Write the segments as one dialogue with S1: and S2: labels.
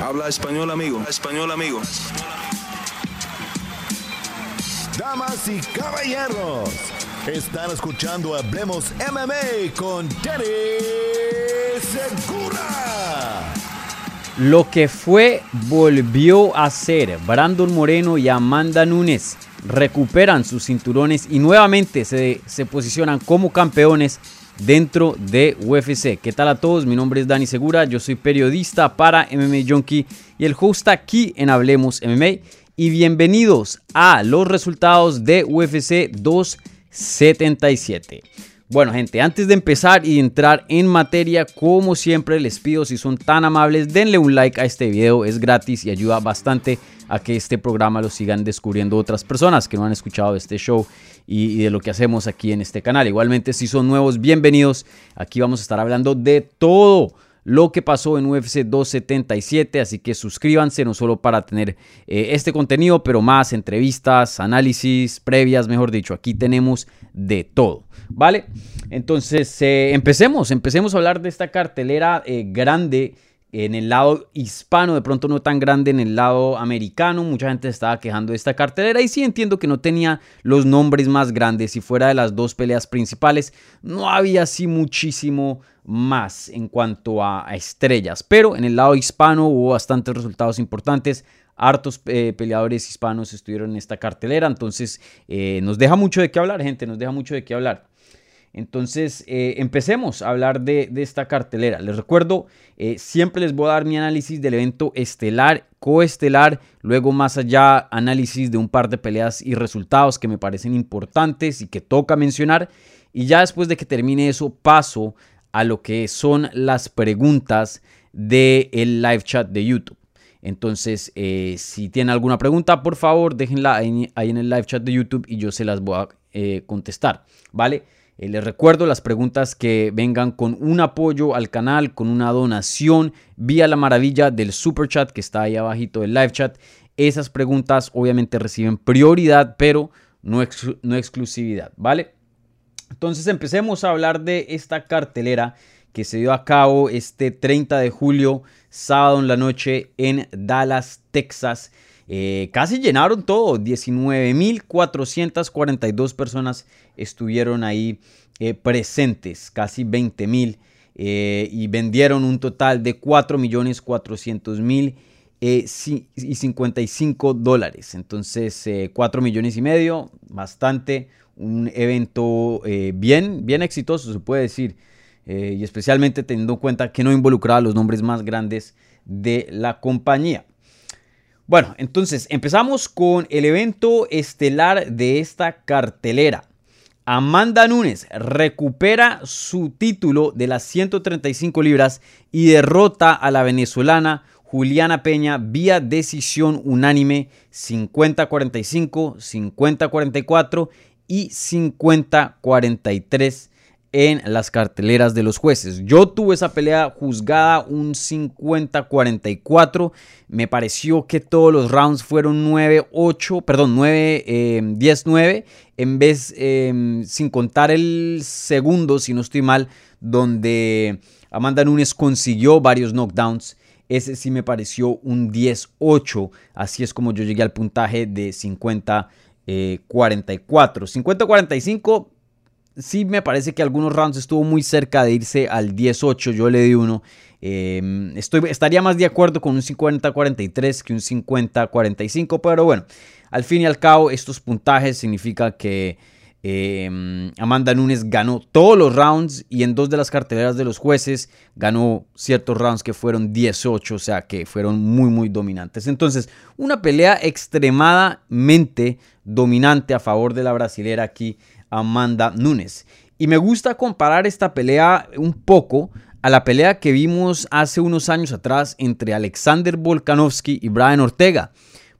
S1: Habla español, amigo. Español, amigo.
S2: Damas y caballeros, están escuchando Hablemos MMA con Danny Segura.
S3: Lo que fue volvió a ser. Brandon Moreno y Amanda Nunes recuperan sus cinturones y nuevamente se, se posicionan como campeones dentro de UFC. ¿Qué tal a todos? Mi nombre es Dani Segura, yo soy periodista para MMA Junkie y el host aquí en Hablemos MMA. Y bienvenidos a los resultados de UFC 277. Bueno gente, antes de empezar y entrar en materia, como siempre les pido si son tan amables, denle un like a este video, es gratis y ayuda bastante a que este programa lo sigan descubriendo otras personas que no han escuchado este show y, y, de lo que hacemos aquí en este canal. Igualmente, si son nuevos, bienvenidos. Aquí vamos a estar hablando de todo lo que pasó en UFC 277, así que suscríbanse no solo para tener eh, este contenido, pero más entrevistas, análisis, previas, mejor dicho, aquí tenemos de todo, ¿vale? Entonces, eh, empecemos, empecemos a hablar de esta cartelera eh, grande en el lado hispano, de pronto no tan grande en el lado americano. Mucha gente estaba quejando de esta cartelera y sí entiendo que no tenía los nombres más grandes y fuera de las dos peleas principales no había así muchísimo más en cuanto a, estrellas. Pero en el lado hispano hubo bastantes resultados importantes. Hartos eh, peleadores hispanos estuvieron en esta cartelera, entonces eh, nos deja mucho de qué hablar, gente, nos deja mucho de qué hablar. Entonces, eh, empecemos a hablar de, esta cartelera. Les recuerdo, eh, siempre les voy a dar mi análisis del evento estelar, coestelar, luego más allá análisis de un par de peleas y resultados que me parecen importantes y que toca mencionar. Y ya después de que termine eso, paso a lo que son las preguntas del live chat de YouTube. Entonces, eh, si tienen alguna pregunta, por favor, déjenla ahí, en el live chat de YouTube y yo se las voy a contestar, ¿vale? Eh, les recuerdo las preguntas que vengan con un apoyo al canal, con una donación vía la maravilla del super chat que está ahí abajito del live chat. Esas preguntas obviamente reciben prioridad, pero no, no exclusividad, ¿vale? Entonces empecemos a hablar de esta cartelera que se dio a cabo este 30 de julio, sábado en la noche en Dallas, Texas. Eh, casi llenaron todo, 19.442 personas estuvieron ahí eh, presentes, casi 20.000, eh, y vendieron un total de 4.400.000 y 55 dólares. Entonces, 4 millones y medio, bastante, un evento bien, bien exitoso, se puede decir. y especialmente teniendo en cuenta que no involucraba los nombres más grandes de la compañía. Bueno, entonces empezamos con el evento estelar de esta cartelera. Amanda Nunes recupera su título de las 135 libras y derrota a la venezolana Juliana Peña vía decisión unánime 50-45, 50-44 y 50-43 en las carteleras de los jueces. Yo tuve esa pelea juzgada un 50-44. Me pareció que todos los rounds fueron 9-8, perdón, 9-10-9. Eh, en vez, em, sin contar el segundo, si no estoy mal, donde Amanda Nunes consiguió varios knockdowns. Ese sí me pareció un 10-8. Así es como yo llegué al puntaje de 50-44. 50-45 sí me parece que algunos rounds estuvo muy cerca de irse al 18. Yo le di uno. Em, estoy, estaría más de acuerdo con un 50-43 que un 50-45. Pero bueno, al fin y al cabo, estos puntajes significa que em, Amanda Nunes ganó todos los rounds y en dos de las carteleras de los jueces ganó ciertos rounds que fueron 18, o sea que fueron muy, muy dominantes. Entonces, una pelea extremadamente dominante a favor de la brasilera aquí Amanda Nunes. Y me gusta comparar esta pelea un poco a la pelea que vimos hace unos años atrás entre Alexander Volkanovski y Brian Ortega,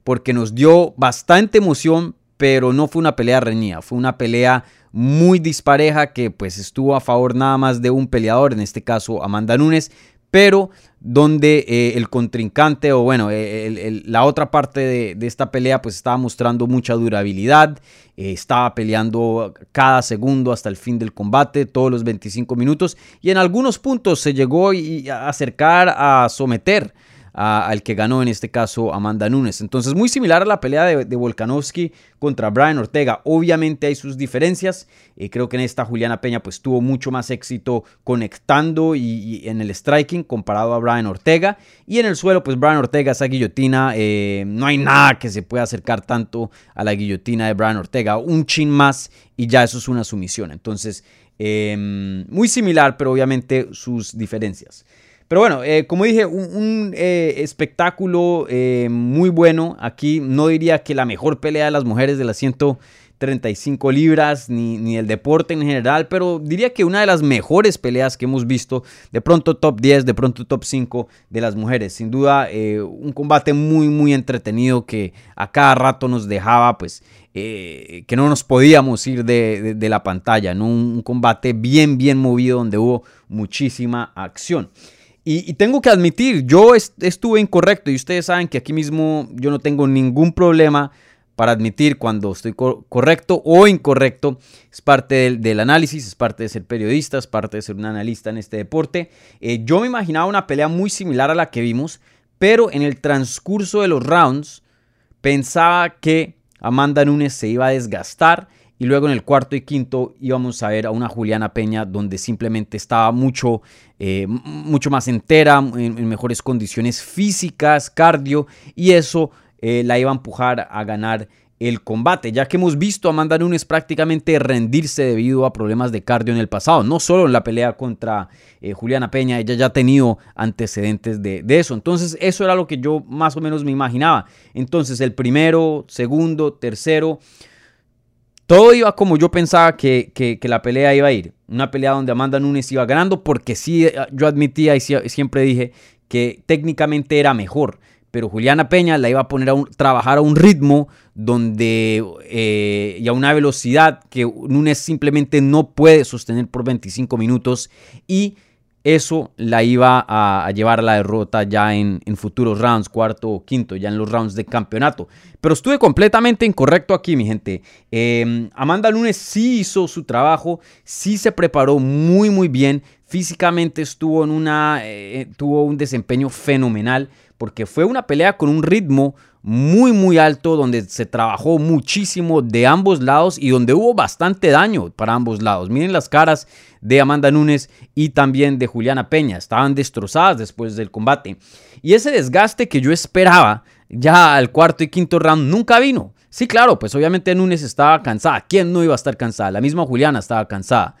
S3: porque nos dio bastante emoción, pero no fue una pelea reñida, fue una pelea muy dispareja que pues estuvo a favor nada más de un peleador, en este caso Amanda Nunes, pero donde eh, el contrincante o bueno, eh, la otra parte de, esta pelea pues estaba mostrando mucha durabilidad, eh, estaba peleando cada segundo hasta el fin del combate, todos los 25 minutos y en algunos puntos se llegó a acercar a someter al que ganó en este caso Amanda Nunes. Entonces muy similar a la pelea de, de Volkanovski contra Brian Ortega. Obviamente hay sus diferencias. Creo que en esta Juliana Peña pues tuvo mucho más éxito conectando y, en el striking comparado a Brian Ortega. Y en el suelo pues Brian Ortega esa guillotina eh, no hay nada que se pueda acercar tanto a la guillotina de Brian Ortega. Un chin más y ya eso es una sumisión. Entonces em, muy similar pero obviamente sus diferencias. Pero bueno, eh, como dije, un, eh, espectáculo eh, muy bueno. Aquí no diría que la mejor pelea de las mujeres de las 135 libras, ni, ni el deporte en general, pero diría que una de las mejores peleas que hemos visto. De pronto top 10, de pronto top 5 de las mujeres. Sin duda, un combate muy, muy entretenido que a cada rato nos dejaba, pues, que no nos podíamos ir de, la pantalla. un combate bien, bien movido donde hubo muchísima acción. Y, tengo que admitir, yo estuve incorrecto y ustedes saben que aquí mismo yo no tengo ningún problema para admitir cuando estoy correcto o incorrecto. Es parte del, análisis, es parte de ser periodista, es parte de ser un analista en este deporte. Eh, yo me imaginaba una pelea muy similar a la que vimos, pero en el transcurso de los rounds pensaba que Amanda Nunes se iba a desgastar y luego en el cuarto y quinto íbamos a ver a una Juliana Peña donde simplemente estaba mucho, eh, mucho más entera, en, mejores condiciones físicas, cardio, y eso eh, la iba a empujar a ganar el combate, ya que hemos visto a Amanda Nunes prácticamente rendirse debido a problemas de cardio en el pasado, no solo en la pelea contra eh, Juliana Peña, ella ya ha tenido antecedentes de, de, eso, entonces eso era lo que yo más o menos me imaginaba, entonces el primero, segundo, tercero, todo iba como yo pensaba que, la pelea iba a ir. Una pelea donde Amanda Nunes iba ganando porque sí, eh, yo admitía y siempre dije que técnicamente era mejor. Pero Juliana Peña la iba a poner a trabajar a un ritmo donde eh, y a una velocidad que Nunes simplemente no puede sostener por 25 minutos y eso la iba a, llevar a la derrota ya en, futuros rounds, cuarto o quinto, ya en los rounds de campeonato. Pero estuve completamente incorrecto aquí, mi gente. Em, Amanda Nunes sí hizo su trabajo, sí se preparó muy, muy bien. Físicamente estuvo en una, eh, tuvo un desempeño fenomenal porque fue una pelea con un ritmo muy muy alto donde se trabajó muchísimo de ambos lados y donde hubo bastante daño para ambos lados. Miren las caras de Amanda Nunes y también de Juliana Peña. Estaban destrozadas después del combate. Y ese desgaste que yo esperaba ya al cuarto y quinto round nunca vino. Sí, claro, pues obviamente Nunes estaba cansada. ¿Quién no iba a estar cansada? La misma Juliana estaba cansada.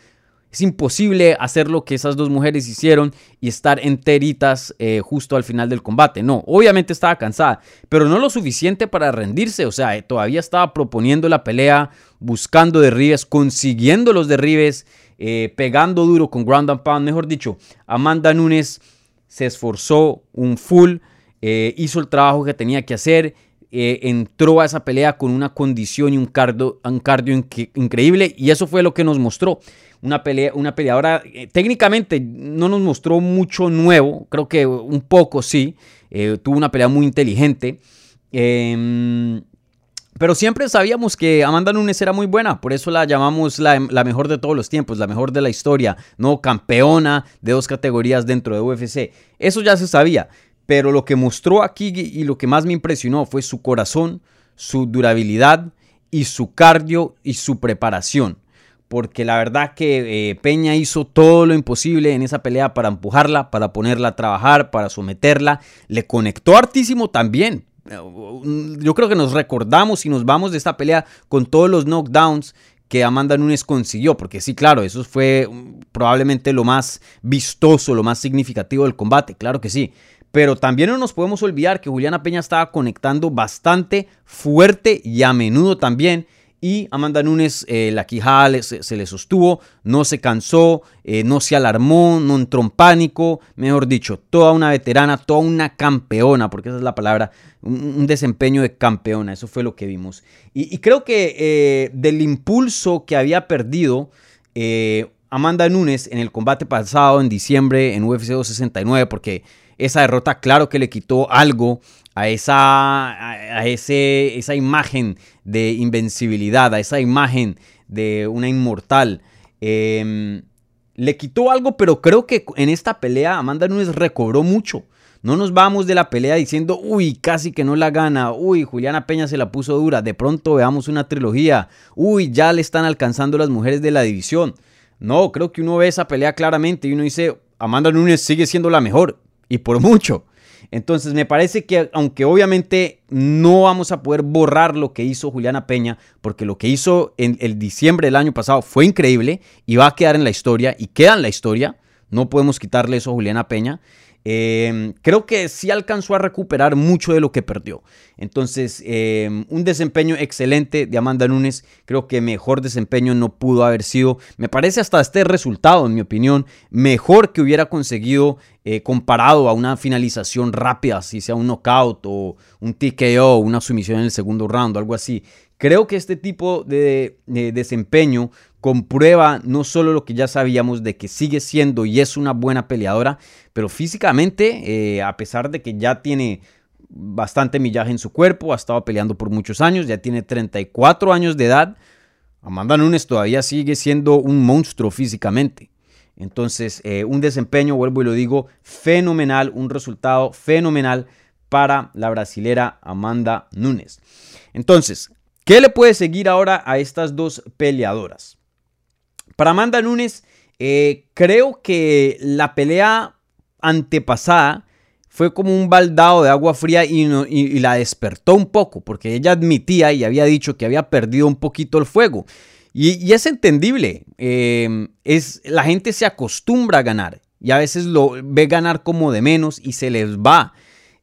S3: Es imposible hacer lo que esas dos mujeres hicieron y estar enteritas eh, justo al final del combate. No, obviamente estaba cansada, pero no lo suficiente para rendirse. O sea, todavía estaba proponiendo la pelea, buscando derribes, consiguiendo los derribes, eh, pegando duro con ground and pound. Mejor dicho, Amanda Nunes se esforzó un full, eh, hizo el trabajo que tenía que hacer. Entró a esa pelea con una condición y un cardio, un cardio increíble y eso fue lo que nos mostró una, pelea, una peleadora, eh, técnicamente no nos mostró mucho nuevo, creo que un poco sí, eh, tuvo una pelea muy inteligente. Em, pero siempre sabíamos que Amanda Nunes era muy buena, por eso la llamamos la, mejor de todos los tiempos, la mejor de la historia, no campeona de dos categorías dentro de UFC. Eso ya se sabía, pero lo que mostró aquí y lo que más me impresionó fue su corazón, su durabilidad y su cardio y su preparación porque la verdad que eh, Peña hizo todo lo imposible en esa pelea para empujarla, para ponerla a trabajar, para someterla. Le conectó hartísimo también. Yo creo que nos recordamos y nos vamos de esta pelea con todos los knockdowns que Amanda Nunes consiguió, porque sí, claro, eso fue mm, probablemente lo más vistoso, lo más significativo del combate, claro que sí. Pero también no nos podemos olvidar que Juliana Peña estaba conectando bastante fuerte y a menudo también y Amanda Nunes, eh, la quijada se, le sostuvo, no se cansó, eh, no se alarmó, no entró en pánico, mejor dicho, toda una veterana, toda una campeona, porque esa es la palabra, un, desempeño de campeona, eso fue lo que vimos. Y, creo que eh, del impulso que había perdido Amanda Nunes en el combate pasado en diciembre en UFC 269, porque esa derrota claro que le quitó algo a esa, a ese, esa imagen de invencibilidad, a esa imagen de una inmortal. Em, le quitó algo, pero creo que en esta pelea Amanda Nunes recobró mucho. No nos vamos de la pelea diciendo, uy, casi que no la gana, uy, Juliana Peña se la puso dura, de pronto veamos una trilogía, uy, ya le están alcanzando las mujeres de la división. No, creo que uno ve esa pelea claramente y uno dice, Amanda Nunes sigue siendo la mejor, y por mucho. Entonces me parece que aunque obviamente no vamos a poder borrar lo que hizo Juliana Peña, porque lo que hizo en el diciembre del año pasado fue increíble y va a quedar en la historia y queda en la historia, no podemos quitarle eso a Juliana Peña. Em, creo que sí alcanzó a recuperar mucho de lo que perdió. Entonces, em, un desempeño excelente de Amanda Nunes. Creo que mejor desempeño no pudo haber sido. Me parece hasta este resultado, en mi opinión, mejor que hubiera conseguido eh, comparado a una finalización rápida, si sea un knockout o un TKO, una sumisión en el segundo round, algo así. Creo que este tipo de, desempeño comprueba no solo lo que ya sabíamos de que sigue siendo y es una buena peleadora, pero físicamente, eh, a pesar de que ya tiene bastante millaje en su cuerpo, ha estado peleando por muchos años, ya tiene 34 años de edad, Amanda Nunes todavía sigue siendo un monstruo físicamente. Entonces, eh, un desempeño, vuelvo y lo digo, fenomenal, un resultado fenomenal para la brasilera Amanda Nunes. Entonces, ¿Qué le puede seguir ahora a estas dos peleadoras? Para Amanda Nunes, eh, creo que la pelea antepasada fue como un baldado de agua fría y, la despertó un poco, porque ella admitía y había dicho que había perdido un poquito el fuego. Y, es entendible, em, es, la gente se acostumbra a ganar y a veces lo ve ganar como de menos y se les va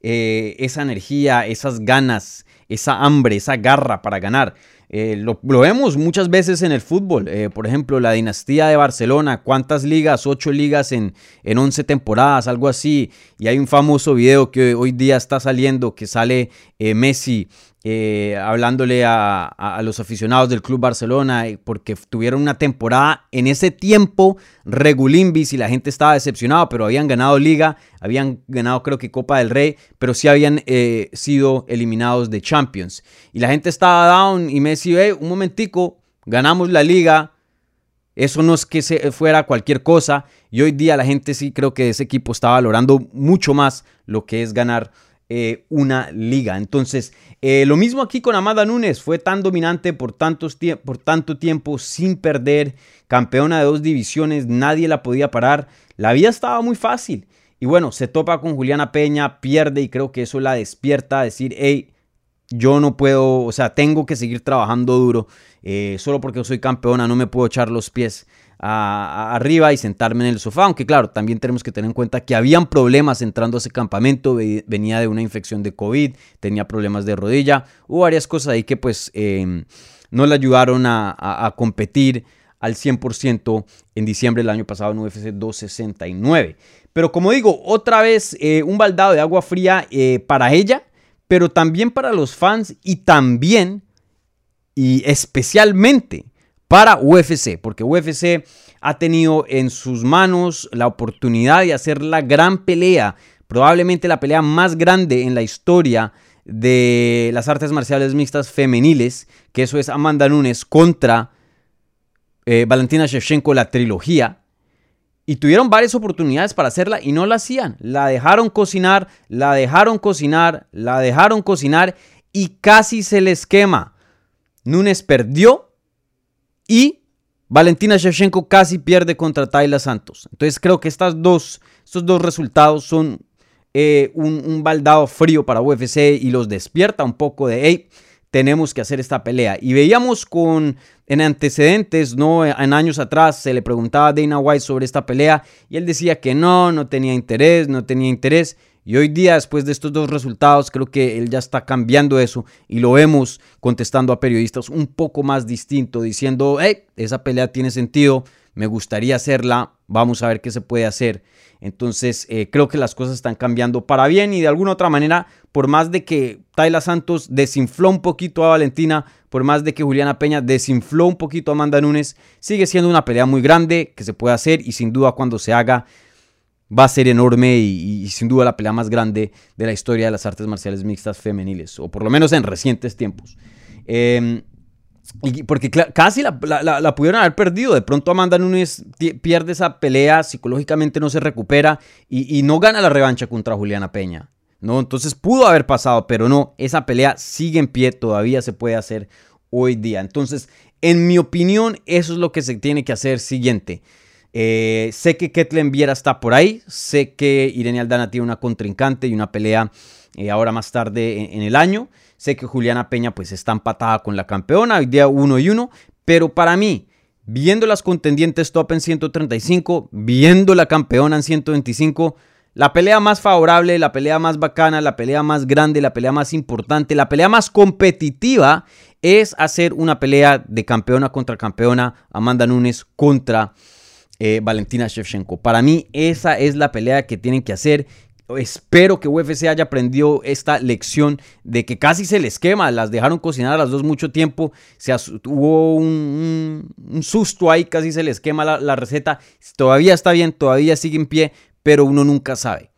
S3: eh, esa energía, esas ganas esa hambre, esa garra para ganar. Eh, lo, vemos muchas veces en el fútbol. Eh, por ejemplo, la dinastía de Barcelona, cuántas ligas, ocho ligas en, en 11 temporadas, algo así. Y hay un famoso video que hoy día está saliendo, que sale eh, Messi eh, hablándole a, los aficionados del Club Barcelona, eh, porque tuvieron una temporada en ese tiempo regulimbis y la gente estaba decepcionada, pero habían ganado Liga, habían ganado creo que Copa del Rey, pero sí habían sido eliminados de Champions. Y la gente estaba down y Messi, un momentico, ganamos la Liga, eso no es que se fuera cualquier cosa. Y hoy día la gente sí creo que ese equipo está valorando mucho más lo que es ganar eh, una liga. Entonces, eh, lo mismo aquí con Amada Nunes, fue tan dominante por, tantos por tanto tiempo sin perder, campeona de dos divisiones, nadie la podía parar, la vida estaba muy fácil. Y bueno, se topa con Juliana Peña, pierde y creo que eso la despierta a decir, hey, yo no puedo, o sea, tengo que seguir trabajando duro, eh, solo porque soy campeona no me puedo echar los pies arriba y sentarme en el sofá, aunque claro, también tenemos que tener en cuenta que habían problemas entrando a ese campamento, venía de una infección de COVID, tenía problemas de rodilla, hubo varias cosas ahí que pues em, no le ayudaron a, competir al 100% en diciembre del año pasado en UFC 269. Pero como digo, otra vez eh, un baldado de agua fría eh, para ella, pero también para los fans y también y especialmente para UFC, porque UFC ha tenido en sus manos la oportunidad de hacer la gran pelea, probablemente la pelea más grande en la historia de las artes marciales mixtas femeniles, que eso es Amanda Nunes contra eh, Valentina Shevchenko, la trilogía. Y tuvieron varias oportunidades para hacerla y no la hacían. La dejaron cocinar, la dejaron cocinar, la dejaron cocinar y casi se les quema. Nunes perdió y Valentina Shevchenko casi pierde contra Tayla Santos. Entonces creo que dos, estos dos resultados son eh, un, baldado frío para UFC y los despierta un poco de, hey, tenemos que hacer esta pelea. Y veíamos con, en antecedentes, ¿no? En años atrás se le preguntaba a Dana White sobre esta pelea y él decía que no, no tenía interés, no tenía interés. Y hoy día, después de estos dos resultados, creo que él ya está cambiando eso y lo vemos contestando a periodistas un poco más distinto, diciendo, hey, esa pelea tiene sentido, me gustaría hacerla, vamos a ver qué se puede hacer. Entonces, eh, creo que las cosas están cambiando para bien y de alguna otra manera, por más de que Tayla Santos desinfló un poquito a Valentina, por más de que Juliana Peña desinfló un poquito a Amanda Nunes, sigue siendo una pelea muy grande que se puede hacer y sin duda cuando se haga va a ser enorme y, sin duda la pelea más grande de la historia de las artes marciales mixtas femeniles, o por lo menos en recientes tiempos. Em, porque casi la, pudieron haber perdido. De pronto Amanda Nunes pierde esa pelea, psicológicamente no se recupera y, no gana la revancha contra Juliana Peña. ¿no? Entonces pudo haber pasado, pero no, esa pelea sigue en pie, todavía se puede hacer hoy día. Entonces, en mi opinión, eso es lo que se tiene que hacer siguiente. Eh, sé que Ketlen Viera está por ahí, sé que Irene Aldana tiene una contrincante y una pelea eh, ahora más tarde en, el año. Sé que Juliana Peña pues está empatada con la campeona, hoy día 1 y 1, pero para mí, viendo las contendientes top en 135, viendo la campeona en 125, la pelea más favorable, la pelea más bacana, la pelea más grande, la pelea más importante, la pelea más competitiva es hacer una pelea de campeona contra campeona, Amanda Nunes contra eh, Valentina Shevchenko. Para mí esa es la pelea que tienen que hacer Espero que UFC haya aprendido esta lección de que casi se les quema, las dejaron cocinar a las dos mucho tiempo, se hubo un, susto ahí, casi se les quema la, receta, todavía está bien, todavía sigue en pie, pero uno nunca sabe.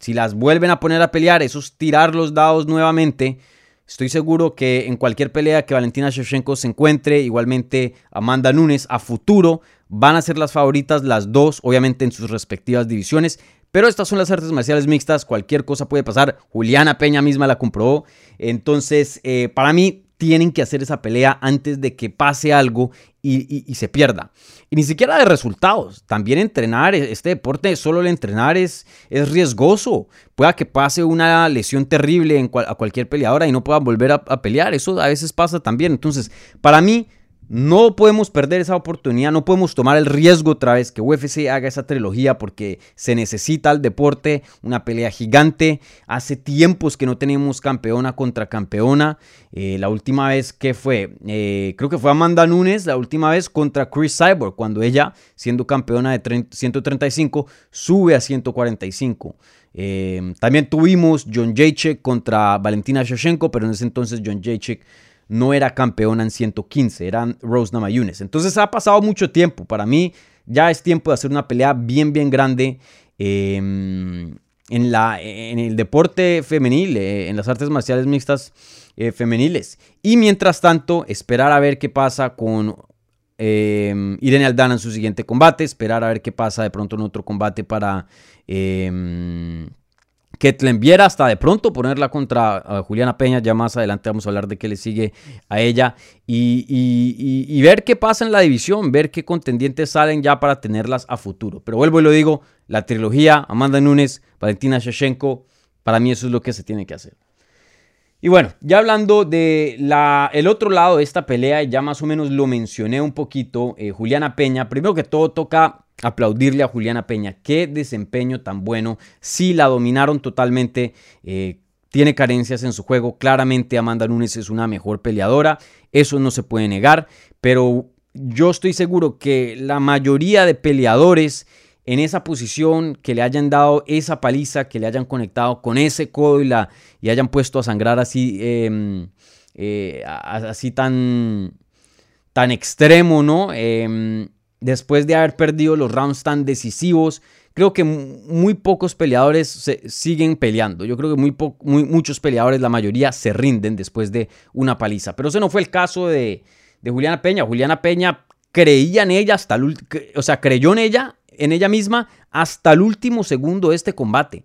S3: Si las vuelven a poner a pelear, esos tirar los dados nuevamente, estoy seguro que en cualquier pelea que Valentina Shevchenko se encuentre, igualmente Amanda Nunes a futuro, van a ser las favoritas las dos, obviamente en sus respectivas divisiones. Pero estas son las artes marciales mixtas, cualquier cosa puede pasar. Juliana Peña misma la comprobó. Entonces, eh, para mí, tienen que hacer esa pelea antes de que pase algo y, se pierda. Y ni siquiera de resultados. También entrenar, e, este deporte, solo el entrenar es, es riesgoso. Pueda que pase una lesión terrible en a cualquier peleadora y no pueda volver a, a pelear. Eso a veces pasa también. Entonces, para mí, no podemos perder esa oportunidad, no podemos tomar el riesgo otra vez que UFC haga esa trilogía porque se necesita al deporte, una pelea gigante. Hace tiempos que no tenemos campeona contra campeona. Eh, la última vez que fue, eh, creo que fue Amanda Nunes, la última vez contra Chris Cyborg, cuando ella, siendo campeona de 135, sube a 145. Eh, también tuvimos John Jacek contra Valentina Shevchenko, pero en ese entonces John Jacek no era campeona en 115, eran Rose Namajunas. Entonces ha pasado mucho tiempo. Para mí ya es tiempo de hacer una pelea bien, bien grande em, en, la, en el deporte femenil, eh, en las artes marciales mixtas eh, femeniles. Y mientras tanto, esperar a ver qué pasa con em, Irene Aldana en su siguiente combate, esperar a ver qué pasa de pronto en otro combate para... Em, Ketlen Viera hasta de pronto ponerla contra uh, Juliana Peña. Ya más adelante vamos a hablar de qué le sigue a ella. Y, ver qué pasa en la división, ver qué contendientes salen ya para tenerlas a futuro. Pero vuelvo y lo digo, la trilogía Amanda Nunes, Valentina Shevchenko, para mí eso es lo que se tiene que hacer. Y bueno, ya hablando de la, el otro lado de esta pelea, ya más o menos lo mencioné un poquito, eh, Juliana Peña, primero que todo toca aplaudirle a Juliana Peña. Qué desempeño tan bueno. Sí, la dominaron totalmente. Eh, tiene carencias en su juego. Claramente Amanda Nunes es una mejor peleadora. Eso no se puede negar. Pero yo estoy seguro que la mayoría de peleadores en esa posición, que le hayan dado esa paliza, que le hayan conectado con ese codo y, la, y hayan puesto a sangrar así, em, eh, así tan, tan extremo, ¿no? Em, después de haber perdido los rounds tan decisivos, creo que muy pocos peleadores siguen peleando. Yo creo que muy, muchos peleadores, la mayoría, se rinden después de una paliza. Pero ese no fue el caso de, Juliana Peña. Juliana Peña creía en ella hasta el o sea, creyó en ella, en ella misma hasta el último segundo de este combate.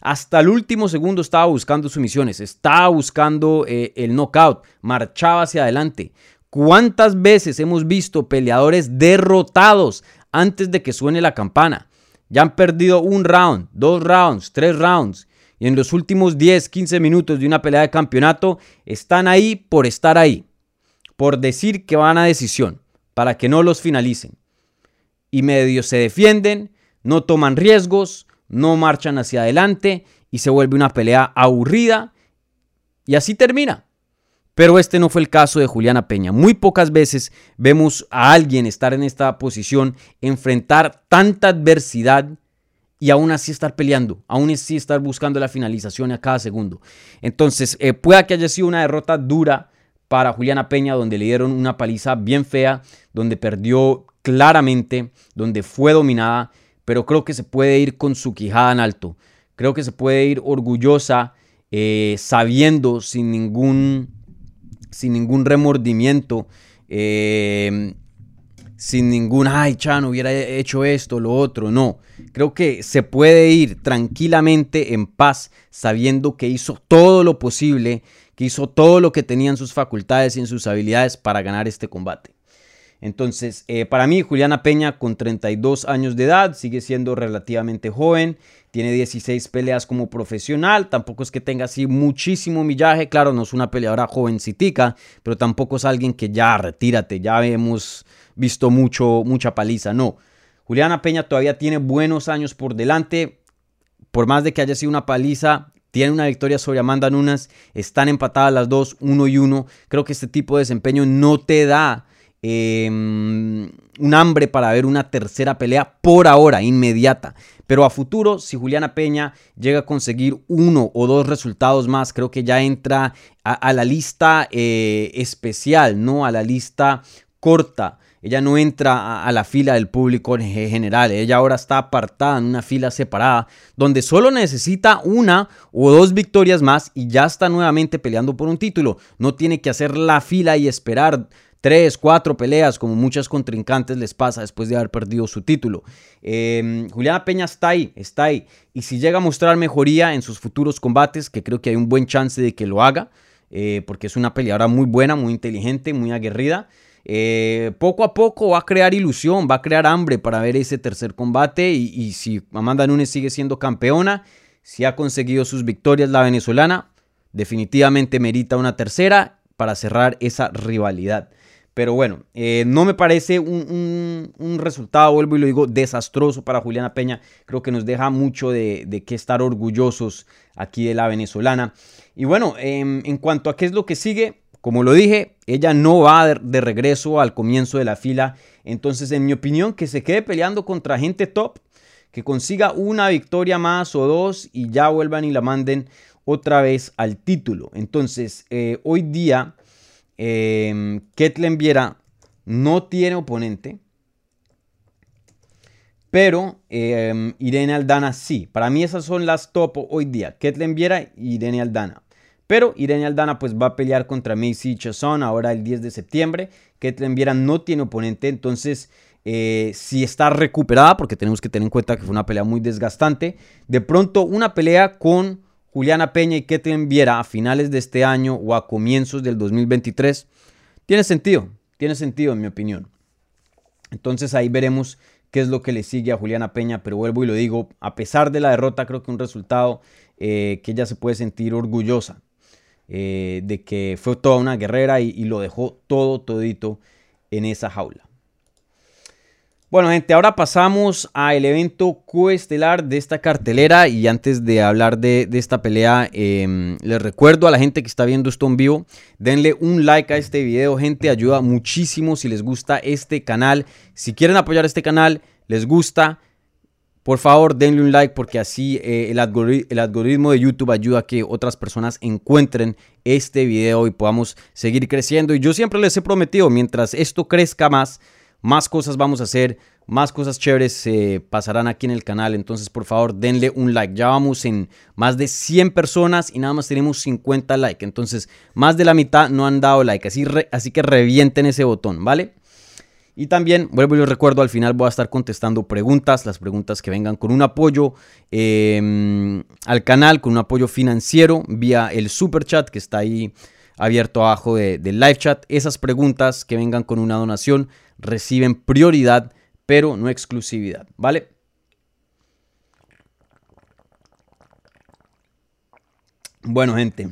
S3: Hasta el último segundo estaba buscando sumisiones, estaba buscando eh, el knockout, marchaba hacia adelante. ¿Cuántas veces hemos visto peleadores derrotados antes de que suene la campana? Ya han perdido un round, dos rounds, tres rounds. Y en los últimos 10, 15 minutos de una pelea de campeonato están ahí por estar ahí. Por decir que van a decisión. Para que no los finalicen. Y medio se defienden, no toman riesgos, no marchan hacia adelante y se vuelve una pelea aburrida. Y así termina. Pero este no fue el caso de Juliana Peña. Muy pocas veces vemos a alguien estar en esta posición, enfrentar tanta adversidad y aún así estar peleando, aún así estar buscando la finalización a cada segundo. Entonces, eh, pueda que haya sido una derrota dura para Juliana Peña, donde le dieron una paliza bien fea, donde perdió claramente, donde fue dominada, pero creo que se puede ir con su quijada en alto. Creo que se puede ir orgullosa, eh, sabiendo sin ningún sin ningún remordimiento, eh, sin ningún, ay, Chan, hubiera hecho esto, lo otro. No, creo que se puede ir tranquilamente en paz sabiendo que hizo todo lo posible, que hizo todo lo que tenía en sus facultades y en sus habilidades para ganar este combate. Entonces, eh, para mí, Juliana Peña, con 32 años de edad, sigue siendo relativamente joven. Tiene 16 peleas como profesional. Tampoco es que tenga así muchísimo millaje. Claro, no es una peleadora jovencitica, pero tampoco es alguien que ya retírate, ya hemos visto mucho, mucha paliza. No. Juliana Peña todavía tiene buenos años por delante. Por más de que haya sido una paliza, tiene una victoria sobre Amanda Nunes. Están empatadas las dos, uno y uno. Creo que este tipo de desempeño no te da Em, un hambre para ver una tercera pelea por ahora, inmediata. Pero a futuro, si Juliana Peña llega a conseguir uno o dos resultados más, creo que ya entra a, la lista eh, especial, no a la lista corta. Ella no entra a, la fila del público en general. Ella ahora está apartada en una fila separada, donde solo necesita una o dos victorias más y ya está nuevamente peleando por un título. No tiene que hacer la fila y esperar tres, cuatro peleas, como muchas contrincantes les pasa después de haber perdido su título. Em, Juliana Peña está ahí, está ahí. Y si llega a mostrar mejoría en sus futuros combates, que creo que hay un buen chance de que lo haga, eh, porque es una peleadora muy buena, muy inteligente, muy aguerrida. Eh, poco a poco va a crear ilusión, va a crear hambre para ver ese tercer combate. Y, y si Amanda Nunes sigue siendo campeona, si ha conseguido sus victorias la venezolana, definitivamente merita una tercera para cerrar esa rivalidad. Pero bueno, eh, no me parece un, resultado, vuelvo y lo digo, desastroso para Juliana Peña. Creo que nos deja mucho de, de qué estar orgullosos aquí de la venezolana. Y bueno, em, en cuanto a qué es lo que sigue, como lo dije, ella no va de, regreso al comienzo de la fila. Entonces, en mi opinión, que se quede peleando contra gente top, que consiga una victoria más o dos y ya vuelvan y la manden otra vez al título. Entonces, eh, hoy día eh, Ketlen Viera no tiene oponente. Pero em, Irene Aldana sí. Para mí esas son las top hoy día. Ketlen Viera y Irene Aldana. Pero Irene Aldana pues va a pelear contra Macy Chazon ahora el 10 de septiembre. Ketlen Viera no tiene oponente. Entonces eh, si está recuperada, porque tenemos que tener en cuenta que fue una pelea muy desgastante. De pronto una pelea con Juliana Peña y Ketlen Viera a finales de este año o a comienzos del 2023, tiene sentido, tiene sentido en mi opinión. Entonces ahí veremos qué es lo que le sigue a Juliana Peña, pero vuelvo y lo digo, a pesar de la derrota, creo que un resultado eh, que ella se puede sentir orgullosa eh, de que fue toda una guerrera y, y lo dejó todo, todito en esa jaula. Bueno, gente, ahora pasamos al evento coestelar de esta cartelera. Y antes de hablar de, esta pelea, em, les recuerdo a la gente que está viendo esto en vivo, denle un like a este video, gente. Ayuda muchísimo si les gusta este canal. Si quieren apoyar este canal, les gusta, por favor, denle un like porque así eh, el, el, algoritmo de YouTube ayuda a que otras personas encuentren este video y podamos seguir creciendo. Y yo siempre les he prometido, mientras esto crezca más, más cosas vamos a hacer, más cosas chéveres se pasarán aquí en el canal. Entonces, por favor, denle un like. Ya vamos en más de 100 personas y nada más tenemos 50 likes. Entonces, más de la mitad no han dado like. Así, que revienten ese botón, ¿vale? Y también, vuelvo y recuerdo, al final voy a estar contestando preguntas, las preguntas que vengan con un apoyo em, al canal, con un apoyo financiero vía el super chat que está ahí abierto abajo del live chat. Esas preguntas que vengan con una donación reciben prioridad, pero no exclusividad, ¿vale? Bueno, gente.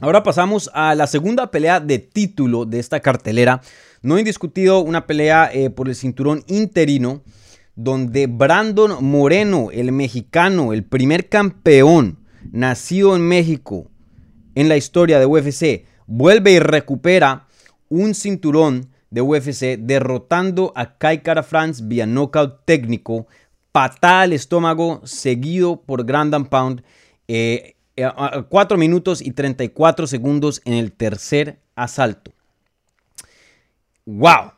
S3: Ahora pasamos a la segunda pelea de título de esta cartelera. No he discutido una pelea eh, por el cinturón interino, donde Brandon Moreno, el mexicano, el primer campeón nacido en México en la historia de UFC, vuelve y recupera un cinturón de UFC derrotando a Kai Kara France vía knockout técnico, patada al estómago seguido por Grand Pound, 4 eh, minutos y 34 segundos en el tercer asalto. ¡Wow!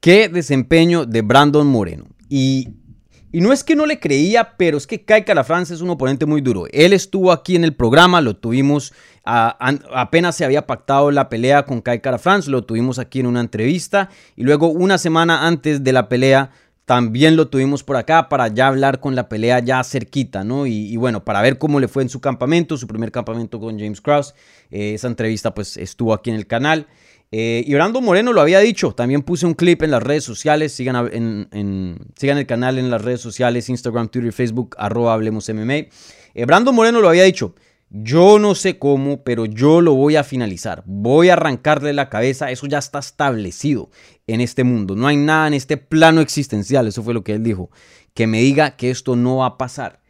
S3: ¡Qué desempeño de Brandon Moreno! Y Y no es que no le creía, pero es que Kai Kara France es un oponente muy duro. Él estuvo aquí en el programa, lo tuvimos, apenas se había pactado la pelea con Kai Kara France, lo tuvimos aquí en una entrevista. Y luego una semana antes de la pelea también lo tuvimos por acá para ya hablar con la pelea ya cerquita, ¿no? Y, bueno, para ver cómo le fue en su campamento, su primer campamento con James Krause. Eh, esa entrevista pues estuvo aquí en el canal. Eh, y Brando Moreno lo había dicho, también puse un clip en las redes sociales, sigan, en, sigan el canal en las redes sociales, Instagram, Twitter, Facebook, arroba Hablemos MMA. Eh, Brando Moreno lo había dicho, yo no sé cómo, pero yo lo voy a finalizar. Voy a arrancarle la cabeza. Eso ya está establecido en este mundo. No hay nada en este plano existencial. Eso fue lo que él dijo. Que me diga que esto no va a pasar.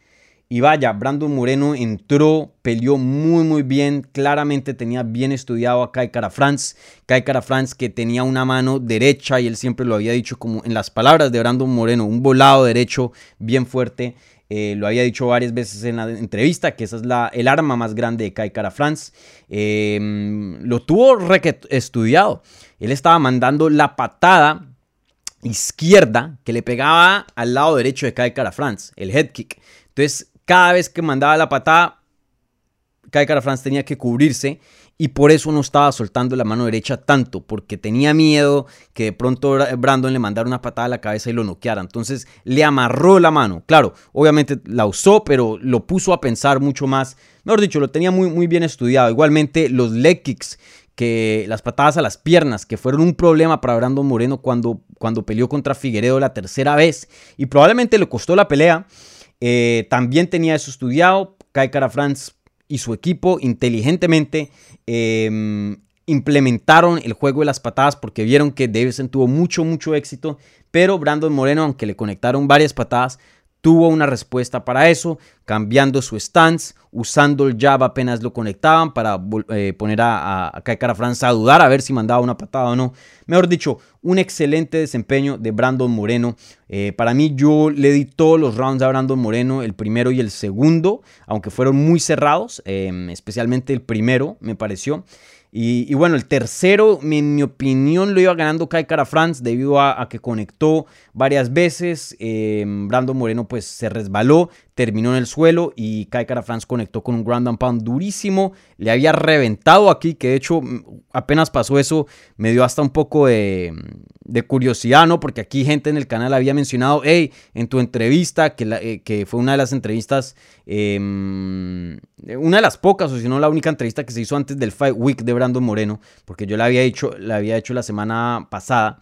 S3: Y vaya, Brandon Moreno entró, peleó muy muy bien, claramente tenía bien estudiado a Kai Cara France, Kai Cara que tenía una mano derecha y él siempre lo había dicho como en las palabras de Brandon Moreno, un volado derecho bien fuerte eh, lo había dicho varias veces en la entrevista, que esa es la, el arma más grande de Kai Cara France. Em, lo tuvo estudiado. Él estaba mandando la patada izquierda que le pegaba al lado derecho de Kai Cara France, el head kick. Entonces, cada vez que mandaba la patada, Kai Cara France tenía que cubrirse y por eso no estaba soltando la mano derecha tanto, porque tenía miedo que de pronto Brandon le mandara una patada a la cabeza y lo noqueara. Entonces le amarró la mano. Claro, obviamente la usó, pero lo puso a pensar mucho más. Mejor dicho, lo tenía muy, muy bien estudiado. Igualmente los leg kicks, que las patadas a las piernas, que fueron un problema para Brandon Moreno cuando, cuando peleó contra Figueredo la tercera vez y probablemente le costó la pelea. Eh, también tenía eso estudiado. Kai Cara France y su equipo inteligentemente Em, implementaron el juego de las patadas porque vieron que Davidson tuvo mucho, mucho éxito, pero Brandon Moreno, aunque le conectaron varias patadas, tuvo una respuesta para eso, cambiando su stance, usando el jab apenas lo conectaban para eh, poner a, a, Kai France a dudar a ver si mandaba una patada o no. Mejor dicho, un excelente desempeño de Brandon Moreno. Eh, para mí yo le di todos los rounds a Brandon Moreno, el primero y el segundo, aunque fueron muy cerrados, em, especialmente el primero me pareció. Y, bueno, el tercero, en mi opinión, lo iba ganando Kai Cara France debido a, que conectó varias veces. Eh, Brandon Moreno pues se resbaló, terminó en el suelo y Kai Cara France conectó con un ground and pound durísimo. Le había reventado aquí, que de hecho mm, apenas pasó eso, me dio hasta un poco de, curiosidad, ¿no? Porque aquí gente en el canal había mencionado, hey, en tu entrevista, que, eh, que fue una de las entrevistas, em, una de las pocas, o si no la única entrevista que se hizo antes del Fight Week de Brandon Moreno, porque yo la había hecho, la había hecho la semana pasada.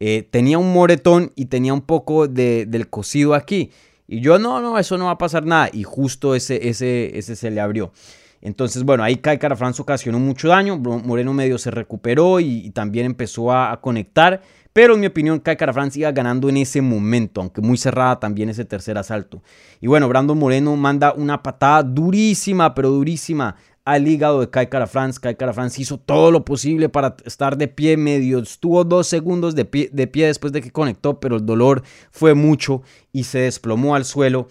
S3: Eh, tenía un moretón y tenía un poco de, del cocido aquí. Y yo, no, no, eso no va a pasar nada. Y justo ese, ese, ese se le abrió. Entonces, bueno, ahí Kai Cara France ocasionó mucho daño. Moreno medio se recuperó y, también empezó a, conectar. Pero en mi opinión, Kai Cara France iba ganando en ese momento, aunque muy cerrada también ese tercer asalto. Y bueno, Brandon Moreno manda una patada durísima, pero durísima al hígado de Kai Cara France. Kai Cara France hizo todo lo posible para estar de pie medio. Estuvo dos segundos de pie, de pie después de que conectó, pero el dolor fue mucho y se desplomó al suelo.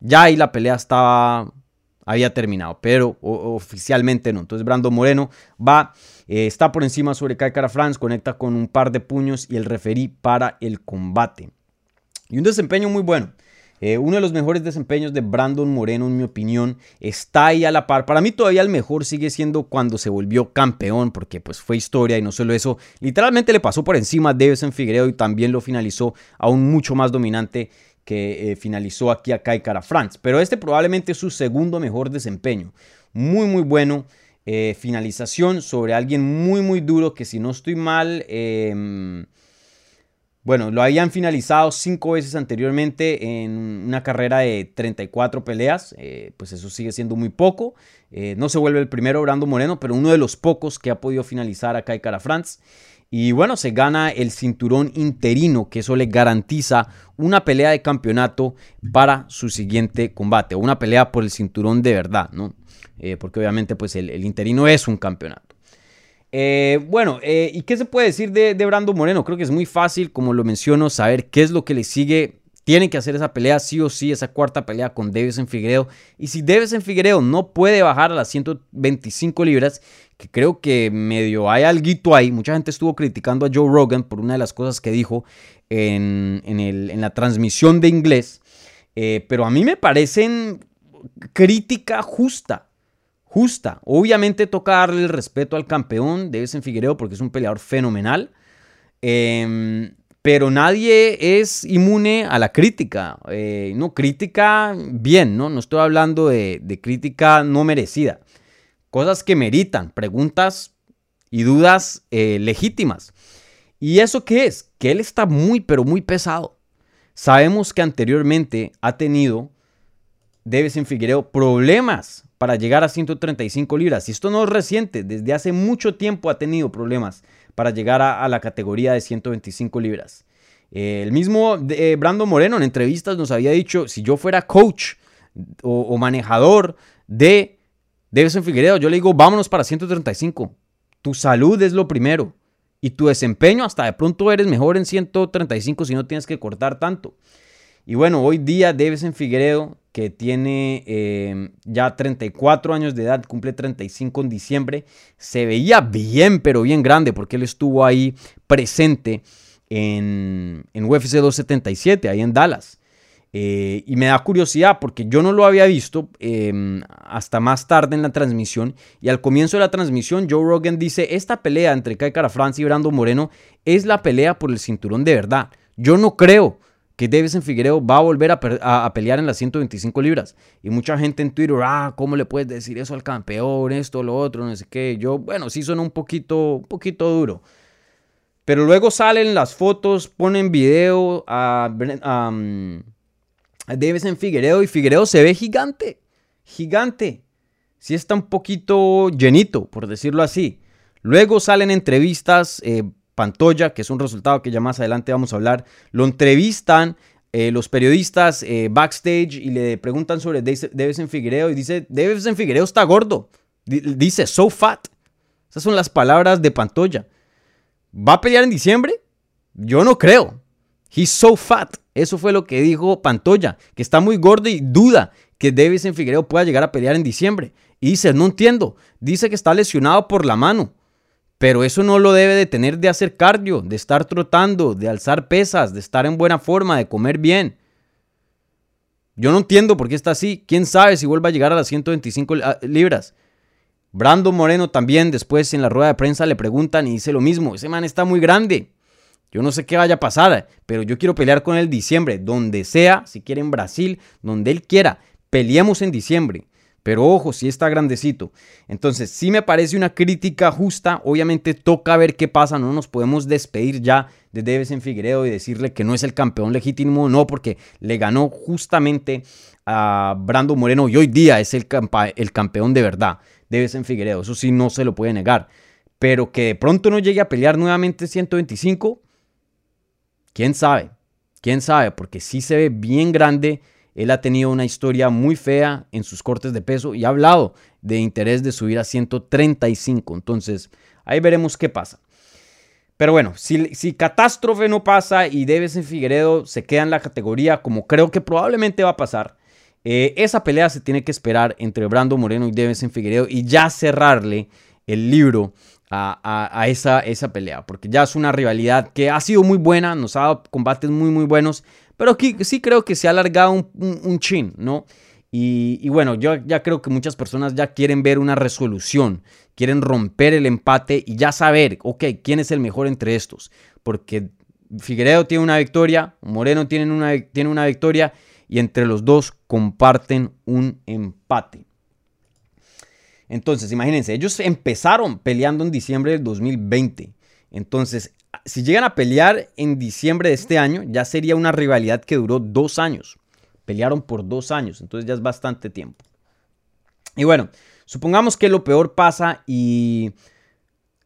S3: Ya ahí la pelea estaba había terminado, pero oficialmente no. Entonces Brando Moreno va, eh, está por encima sobre Kai Cara France, conecta con un par de puños y el referí para el combate. Y un desempeño muy bueno. Eh, uno de los mejores desempeños de Brandon Moreno, en mi opinión, está ahí a la par. Para mí todavía el mejor sigue siendo cuando se volvió campeón, porque pues fue historia y no solo eso. Literalmente le pasó por encima a en Figueiredo y también lo finalizó aún mucho más dominante que eh, finalizó aquí a Kai Cara France. Pero este probablemente es su segundo mejor desempeño. Muy, muy bueno. Eh, finalización sobre alguien muy, muy duro que si no estoy mal... Bueno, lo habían finalizado cinco veces anteriormente en una carrera de 34 peleas, eh, pues eso sigue siendo muy poco. no se vuelve el primero Brando Moreno, pero uno de los pocos que ha podido finalizar a Kai Cara France. Y bueno, se gana el cinturón interino, que eso le garantiza una pelea de campeonato para su siguiente combate, o una pelea por el cinturón de verdad, ¿no? Eh, porque obviamente pues el, interino es un campeonato. Eh, bueno, eh, ¿y qué se puede decir de, Brando Moreno? Creo que es muy fácil, como lo menciono, saber qué es lo que le sigue tiene que hacer esa pelea sí o sí, esa cuarta pelea con Davis en Figueiredo. Y si Davis en Figueiredo no puede bajar a las 125 libras, que creo que medio hay algo ahí. Mucha gente estuvo criticando a Joe Rogan por una de las cosas que dijo en la transmisión de inglés. eh, pero a mí me parecen crítica justa. Justa. Obviamente toca darle el respeto al campeón de en Figueredo porque es un peleador fenomenal. Em, pero nadie es inmune a la crítica. Eh, no, crítica bien, ¿no? No estoy hablando de, crítica no merecida. Cosas que meritan, preguntas y dudas eh, legítimas. ¿Y eso qué es? Que él está muy, pero muy pesado. Sabemos que anteriormente ha tenido, Debes en Figueiredo, problemas para llegar a 135 libras. Y esto no es reciente, desde hace mucho tiempo ha tenido problemas para llegar a, la categoría de 125 libras. el mismo eh, Brando Moreno en entrevistas nos había dicho, si yo fuera coach o, manejador de en Figueiredo, yo le digo, vámonos para 135. Tu salud es lo primero. Y tu desempeño hasta de pronto eres mejor en 135 si no tienes que cortar tanto. Y bueno, hoy día en Figueredo, que tiene eh, ya 34 años de edad, cumple 35 en diciembre, se veía bien, pero bien grande, porque él estuvo ahí presente en, en UFC 277, ahí en Dallas. Eh, y me da curiosidad porque yo no lo había visto em, hasta más tarde en la transmisión. Y al comienzo de la transmisión, Joe Rogan dice: Esta pelea entre Kai Cara France y Brando Moreno es la pelea por el cinturón de verdad. Yo no creo que Davison Figueiredo va a volver a, pelear en las 125 libras. Y mucha gente en Twitter, ah, ¿cómo le puedes decir eso al campeón? Esto, lo otro, no sé qué. Yo, bueno, sí suena un poquito, un poquito duro. Pero luego salen las fotos, ponen video a, en Figueredo y Figueredo se ve gigante, gigante. Sí está un poquito llenito, por decirlo así. Luego salen entrevistas, eh, Pantoya, que es un resultado que ya más adelante vamos a hablar, lo entrevistan eh, los periodistas eh, backstage y le preguntan sobre en Figueredo y dice, en Figueredo está gordo. dice, so fat. Esas son las palabras de Pantoya. ¿Va a pelear en diciembre? Yo no creo. He's so fat. Eso fue lo que dijo Pantoya, que está muy gordo y duda que en Figueiredo pueda llegar a pelear en diciembre. Y dice, no entiendo. Dice que está lesionado por la mano. Pero eso no lo debe de tener de hacer cardio, de estar trotando, de alzar pesas, de estar en buena forma, de comer bien. Yo no entiendo por qué está así. ¿Quién sabe si vuelve a llegar a las 125 libras? Brando Moreno también después en la rueda de prensa le preguntan y dice lo mismo. Ese man está muy grande. Yo no sé qué vaya a pasar, pero yo quiero pelear con él diciembre, donde sea, si quiere en Brasil, donde él quiera. Peleemos en diciembre. Pero ojo, si está grandecito. Entonces, sí me parece una crítica justa. Obviamente toca ver qué pasa. No nos podemos despedir ya de en Figueredo y decirle que no es el campeón legítimo. No, porque le ganó justamente a Brando Moreno y hoy día es el, campeón de verdad. en Figueredo. Eso sí no se lo puede negar. Pero que de pronto no llegue a pelear nuevamente 125 ¿Quién sabe? ¿Quién sabe? Porque sí se ve bien grande. Él ha tenido una historia muy fea en sus cortes de peso y ha hablado de interés de subir a 135. Entonces, ahí veremos qué pasa. Pero bueno, si, si catástrofe no pasa y en Figueredo se queda en la categoría como creo que probablemente va a pasar, eh, esa pelea se tiene que esperar entre Brando Moreno y en Figueredo y ya cerrarle el libro a, esa, esa, pelea, porque ya es una rivalidad que ha sido muy buena, nos ha dado combates muy, muy buenos, pero aquí sí creo que se ha alargado un, chin, ¿no? Y, bueno, yo ya creo que muchas personas ya quieren ver una resolución, quieren romper el empate y ya saber, ok, quién es el mejor entre estos, porque Figueredo tiene una victoria, Moreno tiene una, tiene una victoria y entre los dos comparten un empate. Entonces, imagínense, ellos empezaron peleando en diciembre del 2020. Entonces, si llegan a pelear en diciembre de este año, ya sería una rivalidad que duró dos años. Pelearon por dos años, entonces ya es bastante tiempo. Y bueno, supongamos que lo peor pasa y